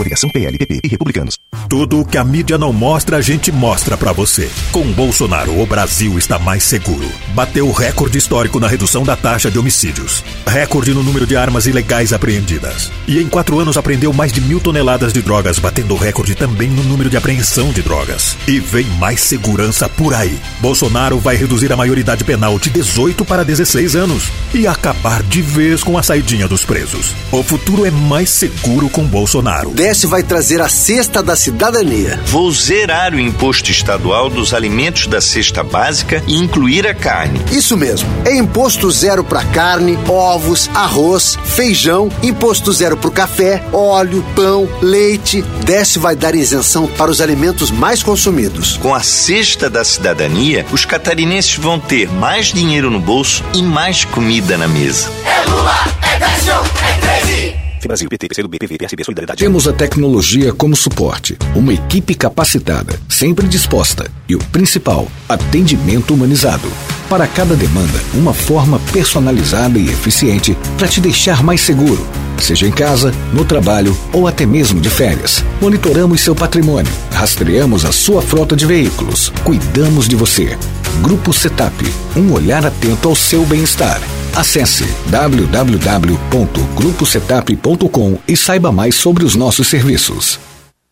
Coligação PLPP e Republicanos. Tudo o que a mídia não mostra, a gente mostra pra você. Com Bolsonaro, o Brasil está mais seguro. Bateu recorde histórico na redução da taxa de homicídios. Recorde no número de armas ilegais apreendidas. E em quatro anos apreendeu mais de mil toneladas de drogas, batendo recorde também no número de apreensão de drogas. E vem mais segurança por aí. Bolsonaro vai reduzir a maioridade penal de 18 para 16 anos e acabar de vez com a saidinha dos presos. O futuro é mais seguro com Bolsonaro. Desce vai trazer a cesta da cidadania. Vou zerar o imposto estadual dos alimentos da cesta básica e incluir a carne. Isso mesmo. É imposto zero para carne, ovos, arroz, feijão, imposto zero para o café, óleo, pão, leite. Desce vai dar isenção para os alimentos mais consumidos. Com a cesta da cidadania, os catarinenses vão ter mais dinheiro no bolso e mais comida na mesa. É Lula, é Décio, é 13. Brasil, PT, PCdoB, PV, PSB, Solidariedade. Temos a tecnologia como suporte, uma equipe capacitada, sempre disposta e o principal, atendimento humanizado. Para cada demanda, uma forma personalizada e eficiente para te deixar mais seguro, seja em casa, no trabalho ou até mesmo de férias. Monitoramos seu patrimônio, rastreamos a sua frota de veículos, cuidamos de você. Grupo Setap, um olhar atento ao seu bem-estar. Acesse www.gruposetap.com e saiba mais sobre os nossos serviços.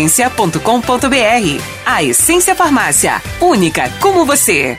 essência.com.br. A Essência Farmácia, única como você.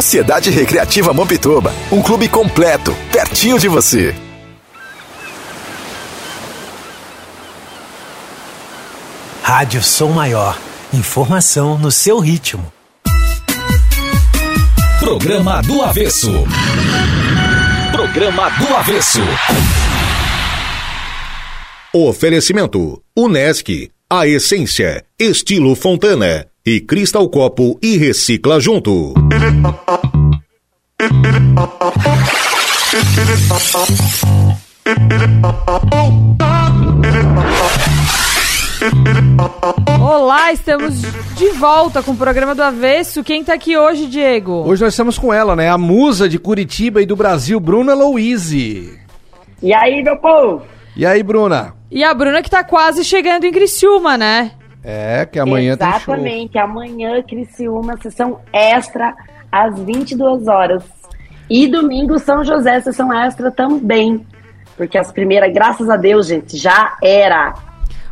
Sociedade Recreativa Mampituba, um clube completo, pertinho de você. Rádio Som Maior. Informação no seu ritmo. Programa do Avesso. Programa do Avesso. Oferecimento: Unesc, a essência, estilo Fontana e Cristal Copo e Recicla Junto. Olá, estamos de volta com o programa do Avesso. Quem tá aqui hoje, Diego? Hoje nós estamos com ela, né? A musa de Curitiba e do Brasil, Bruna Louise. E aí, meu povo? E aí, Bruna? E a Bruna que tá quase chegando em Criciúma, né? É, que amanhã tem show. Exatamente, amanhã Criciúma, sessão extra às 22 horas. E domingo São José, sessão extra também. Porque as primeiras, graças a Deus, gente, já era.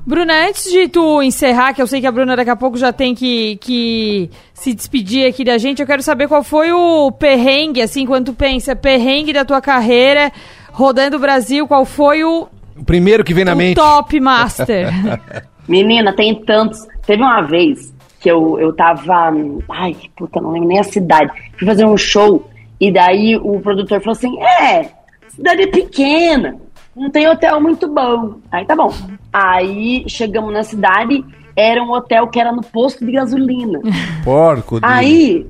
Bruna, antes de tu encerrar, que eu sei que a Bruna daqui a pouco já tem que, que se despedir aqui da gente, eu quero saber qual foi o perrengue, assim, quando tu pensa, perrengue da tua carreira, rodando o Brasil, qual foi o, O primeiro que vem na o mente. top master? (laughs) Menina, tem tantos. Teve uma vez que eu, eu tava. Ai, que puta, não lembro nem a cidade. Fui fazer um show e daí o produtor falou assim: É, cidade é pequena. não tem hotel muito bom. Aí tá bom. Aí chegamos na cidade, era um hotel que era no posto de gasolina. (laughs) Porco. Aí,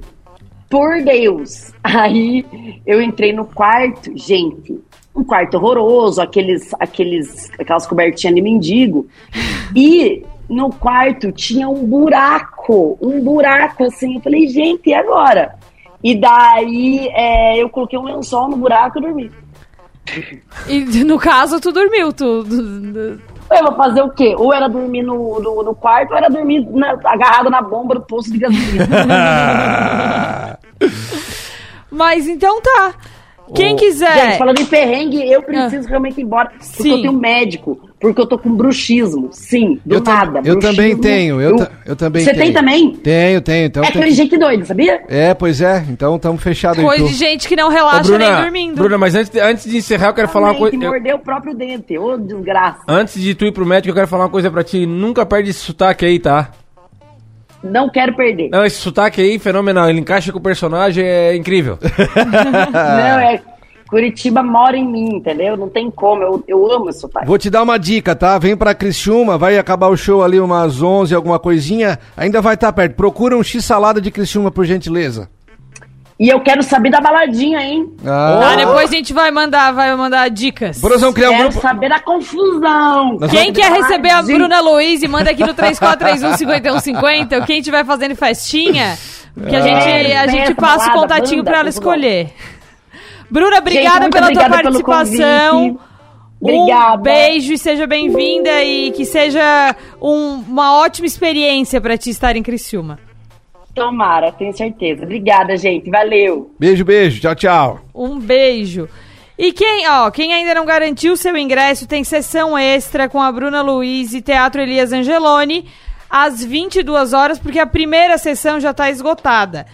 por Deus, aí eu entrei no quarto, gente, um quarto horroroso, aqueles, aqueles, aquelas cobertinhas de mendigo. E no quarto tinha um buraco, um buraco assim. Eu falei, gente, e agora? E daí é, eu coloquei um lençol no buraco e dormi. E no caso, tu dormiu, tu. Eu vou fazer o quê? Ou era dormir no, no, no quarto, ou era dormir na- agarrado na bomba do posto de gasolina. (laughs) Mas então tá. Quem quiser. Gente, falando em perrengue, eu preciso realmente ir embora. Porque Sim. eu tenho médico. Porque eu tô com bruxismo. Sim, do Eu, nada. eu também tenho, eu, eu também Você tenho. tem também? Tenho, tenho. Então é tem gente doido, sabia? É, pois é. Então estamos fechados Coisa de gente que não relaxa Ô, Bruna, nem dormindo. Bruna, mas antes de, antes de encerrar, eu quero falar uma Também, coisa. Que eu- mordeu o próprio dente. Ô, desgraça. Antes de tu ir pro médico, eu quero falar uma coisa pra ti. Nunca perde esse sotaque aí, tá? Não quero perder. Não, esse sotaque aí, fenomenal. Ele encaixa com o personagem, é incrível. (laughs) (laughs) Não, é. Curitiba mora em mim, entendeu? Não tem como. Eu, eu amo esse sotaque. Vou te dar uma dica, tá? Vem pra Criciúma, vai acabar o show ali umas 11, alguma coisinha. Ainda vai estar perto. Procura um X-salada de Criciúma, por gentileza. E eu quero saber da baladinha, hein? Ah, depois a gente vai mandar, vai mandar dicas. Vamos criar um Quero grupo. saber da confusão. Nós Quem quer receber a. Bruna Luiz, manda aqui no 3431-5150. Quem tiver fazendo festinha, que a gente, a gente passa o contatinho banda, pra ela escolher. Bruna, obrigada muito pela obrigada tua participação. Obrigada. Um beijo e seja bem-vinda e que seja um- uma ótima experiência pra ti estar em Criciúma. Tomara, tenho certeza. Obrigada, gente. Valeu. Beijo, beijo. Tchau, tchau. Um beijo. E quem, ó, quem ainda não garantiu seu ingresso, tem sessão extra com a Bruna Luiz e Teatro Elias Angeloni às 22 horas, porque a primeira sessão já está esgotada.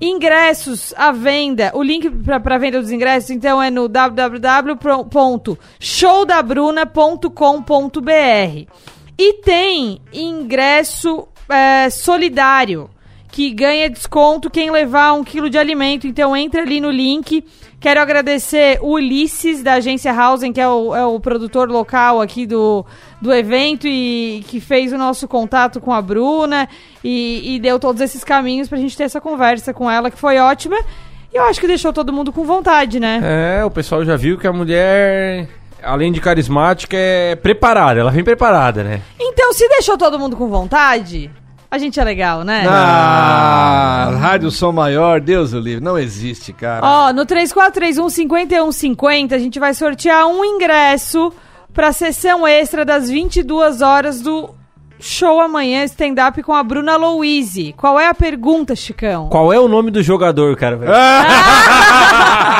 Ingressos à venda, o link para venda dos ingressos, então, é no www.showdabruna.com.br. E tem ingresso é, solidário, que ganha desconto quem levar um quilo de alimento. Então, entra ali no link. Quero agradecer o Ulisses, da agência Housing, que é o, é o produtor local aqui do, do evento e que fez o nosso contato com a Bruna e, e deu todos esses caminhos pra gente ter essa conversa com ela, que foi ótima. E eu acho que deixou todo mundo com vontade, né? É, o pessoal já viu que a mulher, além de carismática, é preparada. Ela vem preparada, né? Então, se deixou todo mundo com vontade, a gente é legal, né? Ah, Rádio Som Maior, Deus o livre. Não existe, cara. Ó, no 3431-5150 a gente vai sortear um ingresso pra sessão extra das 22 horas do show amanhã, stand-up com a Bruna Louise. Qual é a pergunta, Chicão? Qual é o nome do jogador, cara? velho? (laughs) (laughs)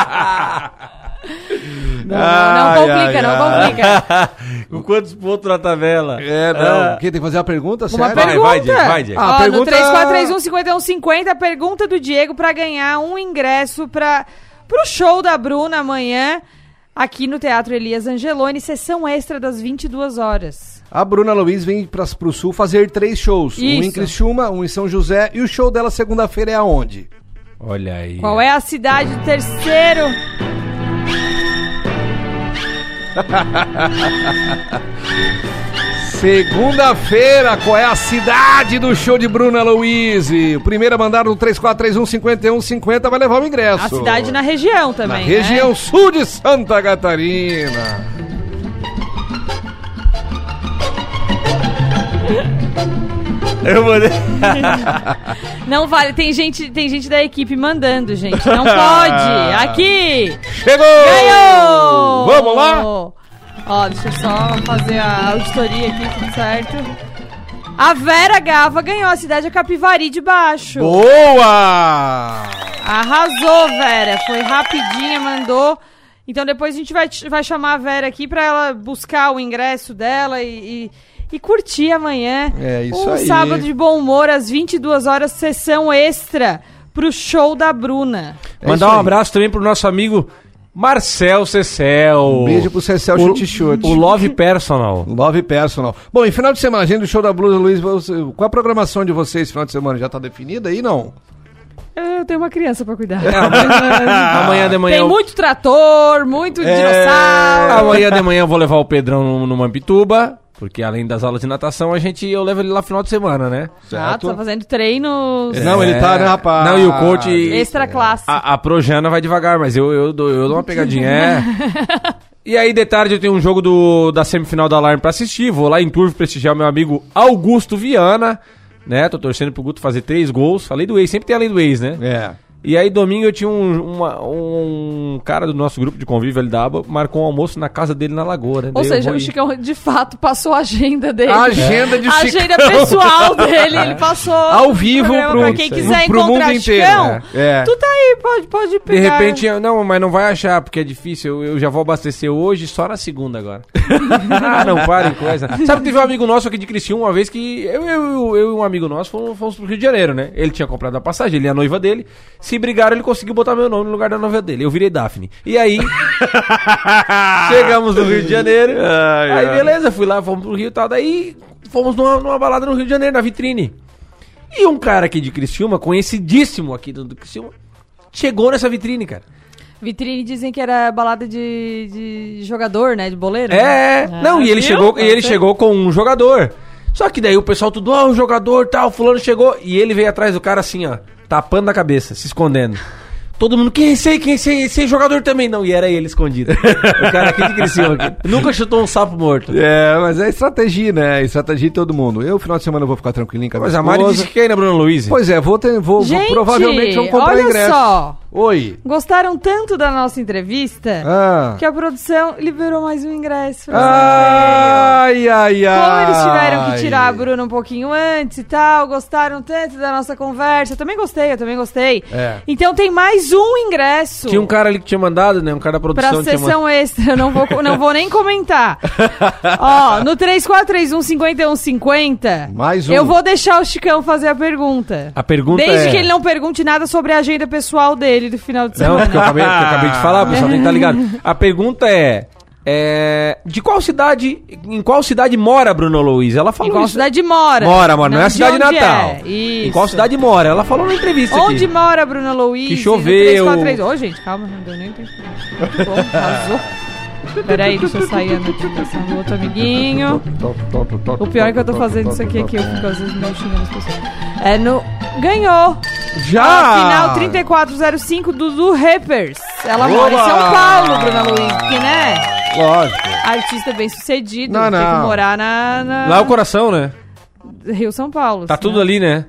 Não, não, não complica, não complica. (laughs) Com quantos pontos na tabela? É, não. Quem tem que fazer a pergunta, Uma certo? pergunta. vai, Diego, vai, Diego. Ah, Ó, pergunta- no 3431-5150, a pergunta do Diego pra ganhar um ingresso para pro show da Bruna amanhã aqui no Teatro Elias Angeloni, sessão extra das 22 horas. A Bruna Luiz vem pra, pro Sul fazer três shows. Um em Isso. Criciúma, um em São José. E o show dela segunda-feira é aonde? Olha aí. Qual é a cidade do terceiro? (laughs) Segunda-feira, qual é a cidade do show de Bruna Luiz? O primeiro a mandar no 3431-5150 vai levar o ingresso. A cidade na região Na também. região né? sul de Santa Catarina. (laughs) Eu mandei. (laughs) Não vale, tem gente, tem gente da equipe mandando, gente. Não pode. Aqui! Chegou! Ganhou! Vamos lá? Ó, deixa eu só fazer a auditoria aqui, tudo certo. A Vera Gava ganhou a cidade de Capivari de Baixo. Boa! Arrasou, Vera. Foi rapidinha, mandou. Então depois a gente vai, vai chamar a Vera aqui pra ela buscar o ingresso dela e, e, e curtir amanhã. É isso um aí. sábado de bom humor, às 22 horas, sessão extra pro show da Bruna. É Mandar um aí. abraço também pro nosso amigo Marcel Cecel. Um beijo pro Cecel Chute. O Love Personal. (laughs) Love Personal. Bom, em final de semana, gente do show da Blusa Luiz, qual a programação de vocês final de semana? Já tá definida aí, não? Eu tenho uma criança pra cuidar. (laughs) Amanhã de manhã Tem eu- muito trator, muito É, dinossauro. Amanhã de manhã eu vou levar o Pedrão no- numa Pituba, porque além das aulas de natação, a gente eu levo ele lá final de semana, né? Ah, tu tá fazendo treinos Não, ele tá, né, rapaz? Não, e o coach. extra classe. A, a Projana vai devagar, mas eu, eu, dou, eu dou uma pegadinha. É. (laughs) E aí, de tarde, eu tenho um jogo do, da semifinal da Alarme pra assistir. Vou lá em Turvo prestigiar o meu amigo Augusto Viana. Né? Tô torcendo pro Guto fazer três gols. Falei do ex, sempre tem além do ex, né? É. E aí, domingo, eu tinha um, uma- um cara do nosso grupo de convívio ali da aba, marcou um almoço na casa dele na Lagoa. né? Ou Daí eu seja, o. Chicão de fato passou a agenda dele. A agenda de A agenda Chicão. pessoal dele, ele passou. (laughs) Ao vivo pro- pra quem quiser pro encontrar mundo inteiro, Chicão. né? É. Tu tá aí, pode, pode De pegar. repente, eu- não, mas não vai achar, porque é difícil. Eu, eu já vou abastecer hoje, só na segunda agora. (laughs) ah, não, parem coisa. Sabe que teve um amigo nosso aqui de Criciúma uma vez que eu, eu, eu e um amigo nosso fomos, fomos pro Rio de Janeiro, né? Ele tinha comprado a passagem, ele e a noiva dele. Se brigaram, ele conseguiu botar meu nome no lugar da noiva dele. Eu virei Daphne. E aí, (laughs) chegamos no Rio de Janeiro. Ai, aí, ai. beleza, fui lá, fomos pro Rio e tal. Daí, fomos numa, numa balada no Rio de Janeiro, na vitrine. E um cara aqui de Criciúma, conhecidíssimo aqui do, do Criciúma, chegou nessa vitrine, cara. Vitrine dizem que era balada de, de jogador, né? De boleiro. É, né? não, Ah, e ele viu? chegou, e ele chegou com um jogador. Só que daí o pessoal tudo, ó, o jogador tal, fulano chegou, e ele veio atrás do cara assim, ó, tapando a cabeça, se escondendo. Todo mundo, quem é esse aí? Quem é esse aí? Esse aí é jogador também? Não, e era ele escondido. (laughs) o cara aqui de Criciúma aqui. Nunca chutou um sapo morto. É, mas é estratégia, né? Estratégia de todo mundo. Eu, final de semana, eu vou ficar tranquilinho com a minha Mas a Mari disse que quer ir na Bruna Luiz. Pois é, vou, ter, vou, vou- Gente, provavelmente vamos comprar olha ingresso. só. Oi. Gostaram tanto da nossa entrevista Ah. que a produção liberou mais um ingresso. Ai, ai, ai. Como eles tiveram que tirar a Bruna um pouquinho antes e tal, gostaram tanto da nossa conversa. Eu também gostei, eu também gostei. É. Então tem mais um ingresso. Tinha um cara ali que tinha mandado, né? Um cara da produção Pra tinha sessão mandado. extra, eu não vou, não vou nem comentar. (laughs) Ó, no 3431-5150, Mais um. eu vou deixar o Chicão fazer a pergunta. A pergunta Desde é... que ele não pergunte nada sobre a agenda pessoal dele do final de Não, semana. porque eu acabei, que eu acabei de falar, o pessoal que estar ligado. (laughs) A pergunta é, é, De qual cidade. Em qual cidade mora a Bruna Luiz? Ela falou. Em qual isso. cidade mora? Mora, mora, não, é a de cidade natal. é. Em qual cidade mora? Ela falou na entrevista Onde aqui. mora a Bruna Luiz? Que choveu. No 343. Ô, gente, calma, não deu nem tempo. Bom, arrasou. Peraí, deixa eu sair a notificação do outro amiguinho. O pior é que eu tô fazendo isso aqui, aqui eu fico às vezes meio xingando as pessoas. É no... Ganhou! Já! A final 3405 do Dudu Rappers. Ela mora em São Oba! Paulo, Bruna Luiz, porque, né? Lógico. Artista bem sucedido. Não, Tem que não. morar na... na- Lá é o coração, né? Rio São Paulo. Tá senão- tudo ali, né?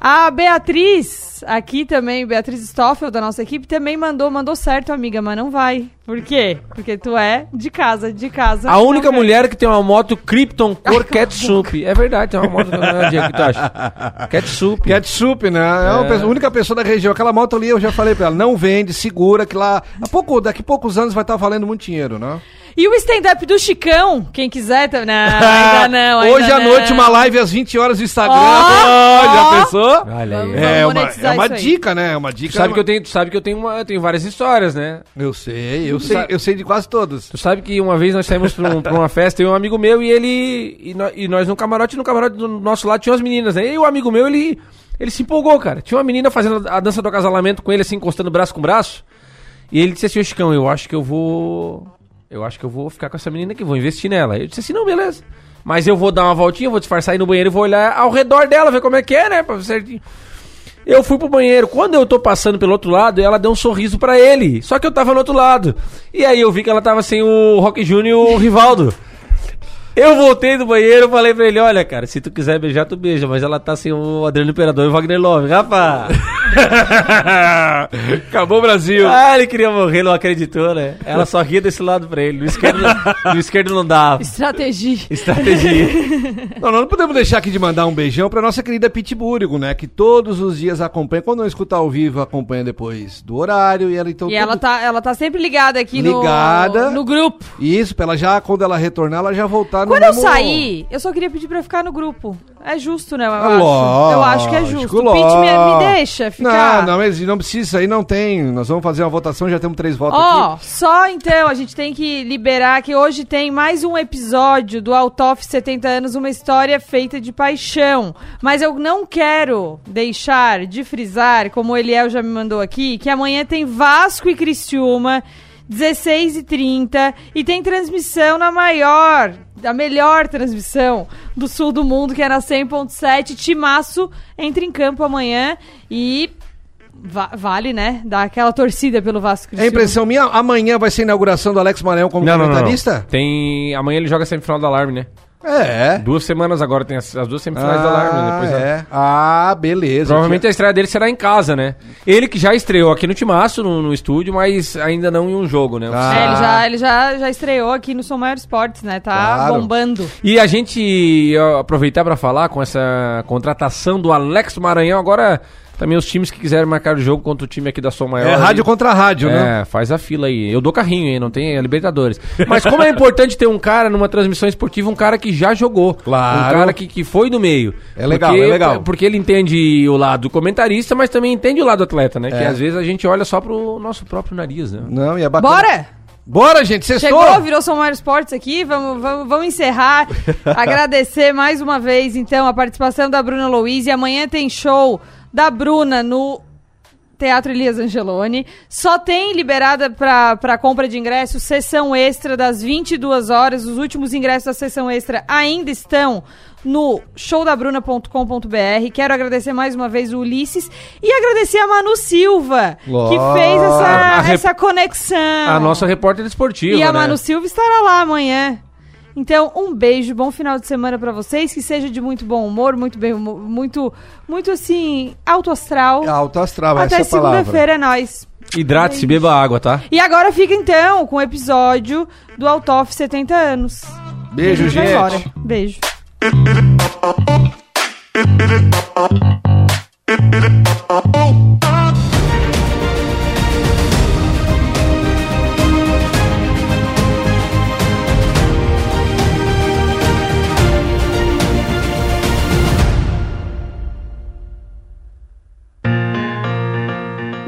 A Beatriz, aqui também, Beatriz Stoffel, da nossa equipe, também mandou, mandou certo, amiga, mas não vai. Por quê? Porque tu é de casa, de casa. A única Não mulher que tem uma moto Krypton (laughs) cor ketchup. É verdade, tem uma moto. O que tu acha? (laughs) Ketchup. Ketchup, né? É, É. pessoa- a única pessoa da região. Aquela moto ali, eu já falei pra ela, não vende, segura, que lá, a pouco, daqui a poucos anos vai estar valendo muito dinheiro, né? E o stand-up do Chicão, quem quiser... tá- Não, (laughs) ainda não, ainda Hoje à não. noite, uma live às 20 horas no Instagram. Ó, já ó. pensou? Olha aí. É uma, é uma dica, né? É uma dica. Tu sabe que eu tenho, tu sabe que eu tenho, uma, eu tenho várias histórias, né? Eu sei, eu Tu sei, sabe- eu sei de quase todas. Tu sabe que uma vez nós saímos pra, um- pra uma festa, e um amigo meu, e ele. E, nó- e nós no camarote, no camarote do nosso lado tinha umas meninas, né? E o amigo meu, ele. Ele se empolgou, cara. Tinha uma menina fazendo a dança do acasalamento com ele, assim, encostando braço com braço. E ele disse assim, ô Chicão, eu acho que eu vou. Eu acho que eu vou ficar com essa menina aqui, vou investir nela. Eu disse assim, não, beleza. Mas eu vou dar uma voltinha, vou disfarçar aí no banheiro e vou olhar ao redor dela, ver como é que é, né? Pra certinho. Eu fui pro banheiro. Quando eu tô passando pelo outro lado, ela deu um sorriso pra ele. Só que eu tava no outro lado. E aí eu vi que ela tava sem o Rock Jr. e o Rivaldo. Eu voltei do banheiro falei pra ele, olha, cara, se tu quiser beijar, tu beija, mas ela tá sem o Adriano Imperador e o Wagner Love, rapaz. (laughs) Acabou o Brasil. Ah, ele queria morrer, não acreditou, né? Ela só ria desse lado pra ele. No esquerdo, no esquerdo não dava. Estratégia. Estratégia. (laughs) Não, nós não podemos deixar aqui de mandar um beijão pra nossa querida Pitburigo, né? Que todos os dias acompanha. Quando não escuta ao vivo, acompanha depois do horário. E ela então. E ela tá, ela tá sempre ligada aqui no- Ligada. no grupo. Isso, pra ela já, quando ela retornar, ela já voltar no Quando eu sair, eu só queria pedir pra ficar no grupo. É justo, né? Eu, Ah, acho. lógico, eu acho que é justo. O Pete me, me deixa ficar. Não, não, mas não precisa, aí não tem. Nós vamos fazer uma votação, já temos três votos Ó, só então, a gente tem que liberar que hoje tem mais um episódio do Altoff 70 anos, uma história feita de paixão. Mas eu não quero deixar de frisar, como o Eliel já me mandou aqui, que amanhã tem Vasco e Criciúma, 16h30, e tem transmissão na maior, a melhor transmissão do sul do mundo, que é na 100.7. Timaço entra em campo amanhã e va- vale, né? Dar aquela torcida pelo Vasco e É Criciúma. impressão minha, amanhã vai ser a inauguração do Alex Maranhão como Não, não, não, não. comentarista? Tem. Amanhã ele joga semifinal do Alarme, né? É. Duas semanas agora, tem as, as duas semifinais do Alarme. né? Depois a- é. Ah, beleza. Provavelmente a estreia dele será em casa, né? Ele que já estreou aqui no Timaço, no, no estúdio, mas ainda não em um jogo, né? É, ele já, ele já, já estreou aqui no Som Maior Esportes, né? Tá Claro. bombando. E a gente ó, aproveitar para falar com essa contratação do Alex Maranhão, agora também os times que quiserem marcar o jogo contra o time aqui da Som Maior. É rádio contra rádio, é, né? faz a fila aí. Eu dou carrinho, hein? Não tem a Libertadores. (laughs) Mas como é importante ter um cara numa transmissão esportiva, um cara que já jogou. Claro. Um cara que, que foi do meio. É legal, Porque- é legal. Porque ele entende o lado comentarista, mas também entende o lado atleta, né? Que É. às vezes a gente olha só pro nosso próprio nariz, né? Não, e é bacana. Bora! Bora, gente, sextou! Chegou, virou Som Maior Esportes aqui, vamos, vamos, vamos encerrar. (laughs) Agradecer mais uma vez, então, a participação da Bruna Louise. Amanhã tem show da Bruna no Teatro Elias Angeloni. Só tem liberada para compra de ingressos sessão extra das 22 horas. Os últimos ingressos da sessão extra ainda estão no showdabruna.com.br. Quero agradecer mais uma vez o Ulisses e agradecer a Manu Silva, que fez essa, rep- essa conexão. A nossa repórter esportiva, E a né? Manu Silva estará lá amanhã. Então, um beijo, bom final de semana pra vocês, que seja de muito bom humor, muito bem, muito, muito assim, alto astral. Alto astral, Até essa é a palavra. segunda-feira é nóis. Hidrate-se, beba água, tá? E agora fica então com o episódio do Altoff 70 anos. Beijo, gente. embora. Beijo.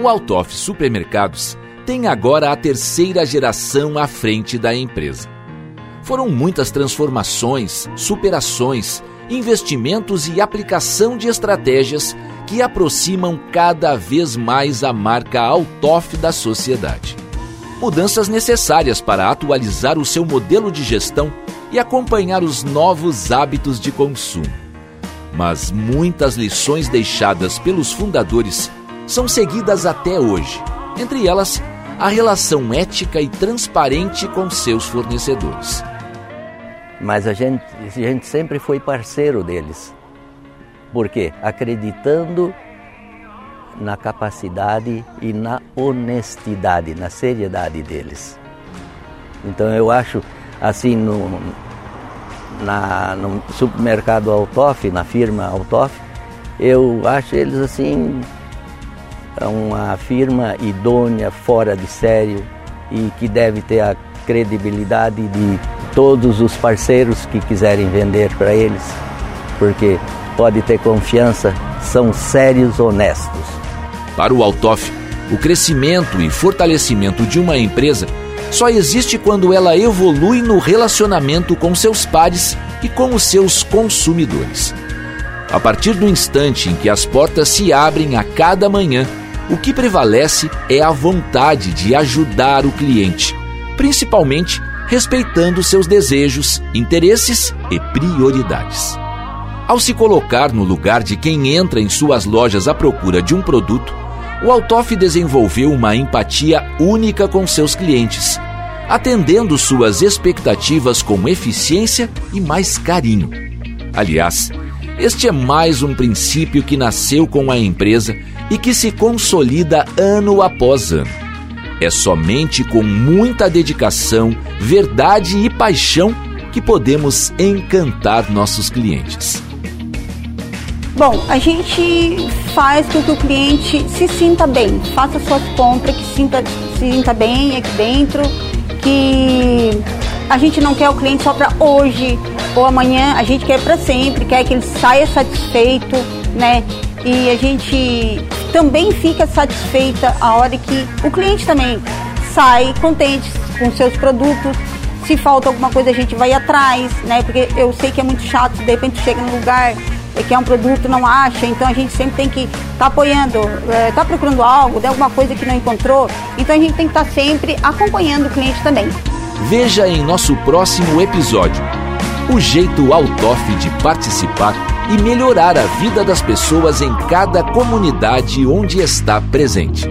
O Altoff Supermercados tem agora a terceira geração à frente da empresa. Foram muitas transformações, superações, investimentos e aplicação de estratégias que aproximam cada vez mais a marca Altoff da sociedade. Mudanças necessárias para atualizar o seu modelo de gestão e acompanhar os novos hábitos de consumo. Mas muitas lições deixadas pelos fundadores são seguidas até hoje, entre elas a relação ética e transparente com seus fornecedores. Mas a gente, a gente sempre foi parceiro deles. Por quê? Acreditando na capacidade e na honestidade, na seriedade deles. Então eu acho assim no, na, no supermercado Altoff, na firma Altoff, eu acho eles assim uma firma idônea, fora de sério e que deve ter a credibilidade de todos os parceiros que quiserem vender para eles, porque pode ter confiança, são sérios, honestos. Para o Altoff, o crescimento e fortalecimento de uma empresa só existe quando ela evolui no relacionamento com seus pares e com os seus consumidores. A partir do instante em que as portas se abrem a cada manhã, o que prevalece é a vontade de ajudar o cliente, principalmente respeitando seus desejos, interesses e prioridades. Ao se colocar no lugar de quem entra em suas lojas à procura de um produto, o Altoff desenvolveu uma empatia única com seus clientes, atendendo suas expectativas com eficiência e mais carinho. Aliás, este é mais um princípio que nasceu com a empresa e que se consolida ano após ano. É somente com muita dedicação, verdade e paixão que podemos encantar nossos clientes. Bom, a gente faz com que o cliente se sinta bem, faça suas compras, que sinta, se sinta bem aqui dentro, que a gente não quer o cliente só para hoje ou amanhã, a gente quer para sempre, quer que ele saia satisfeito, né? E a gente também fica satisfeita a hora que o cliente também sai contente com seus produtos. Se falta alguma coisa, a gente vai atrás, né? Porque eu sei que é muito chato, de repente chega num lugar e quer um produto, não acha, então a gente sempre tem que estar tá apoiando, é, tá procurando algo, de alguma coisa que não encontrou, então a gente tem que estar tá sempre acompanhando o cliente também. Veja em nosso próximo episódio o jeito Altoff de participar e melhorar a vida das pessoas em cada comunidade onde está presente.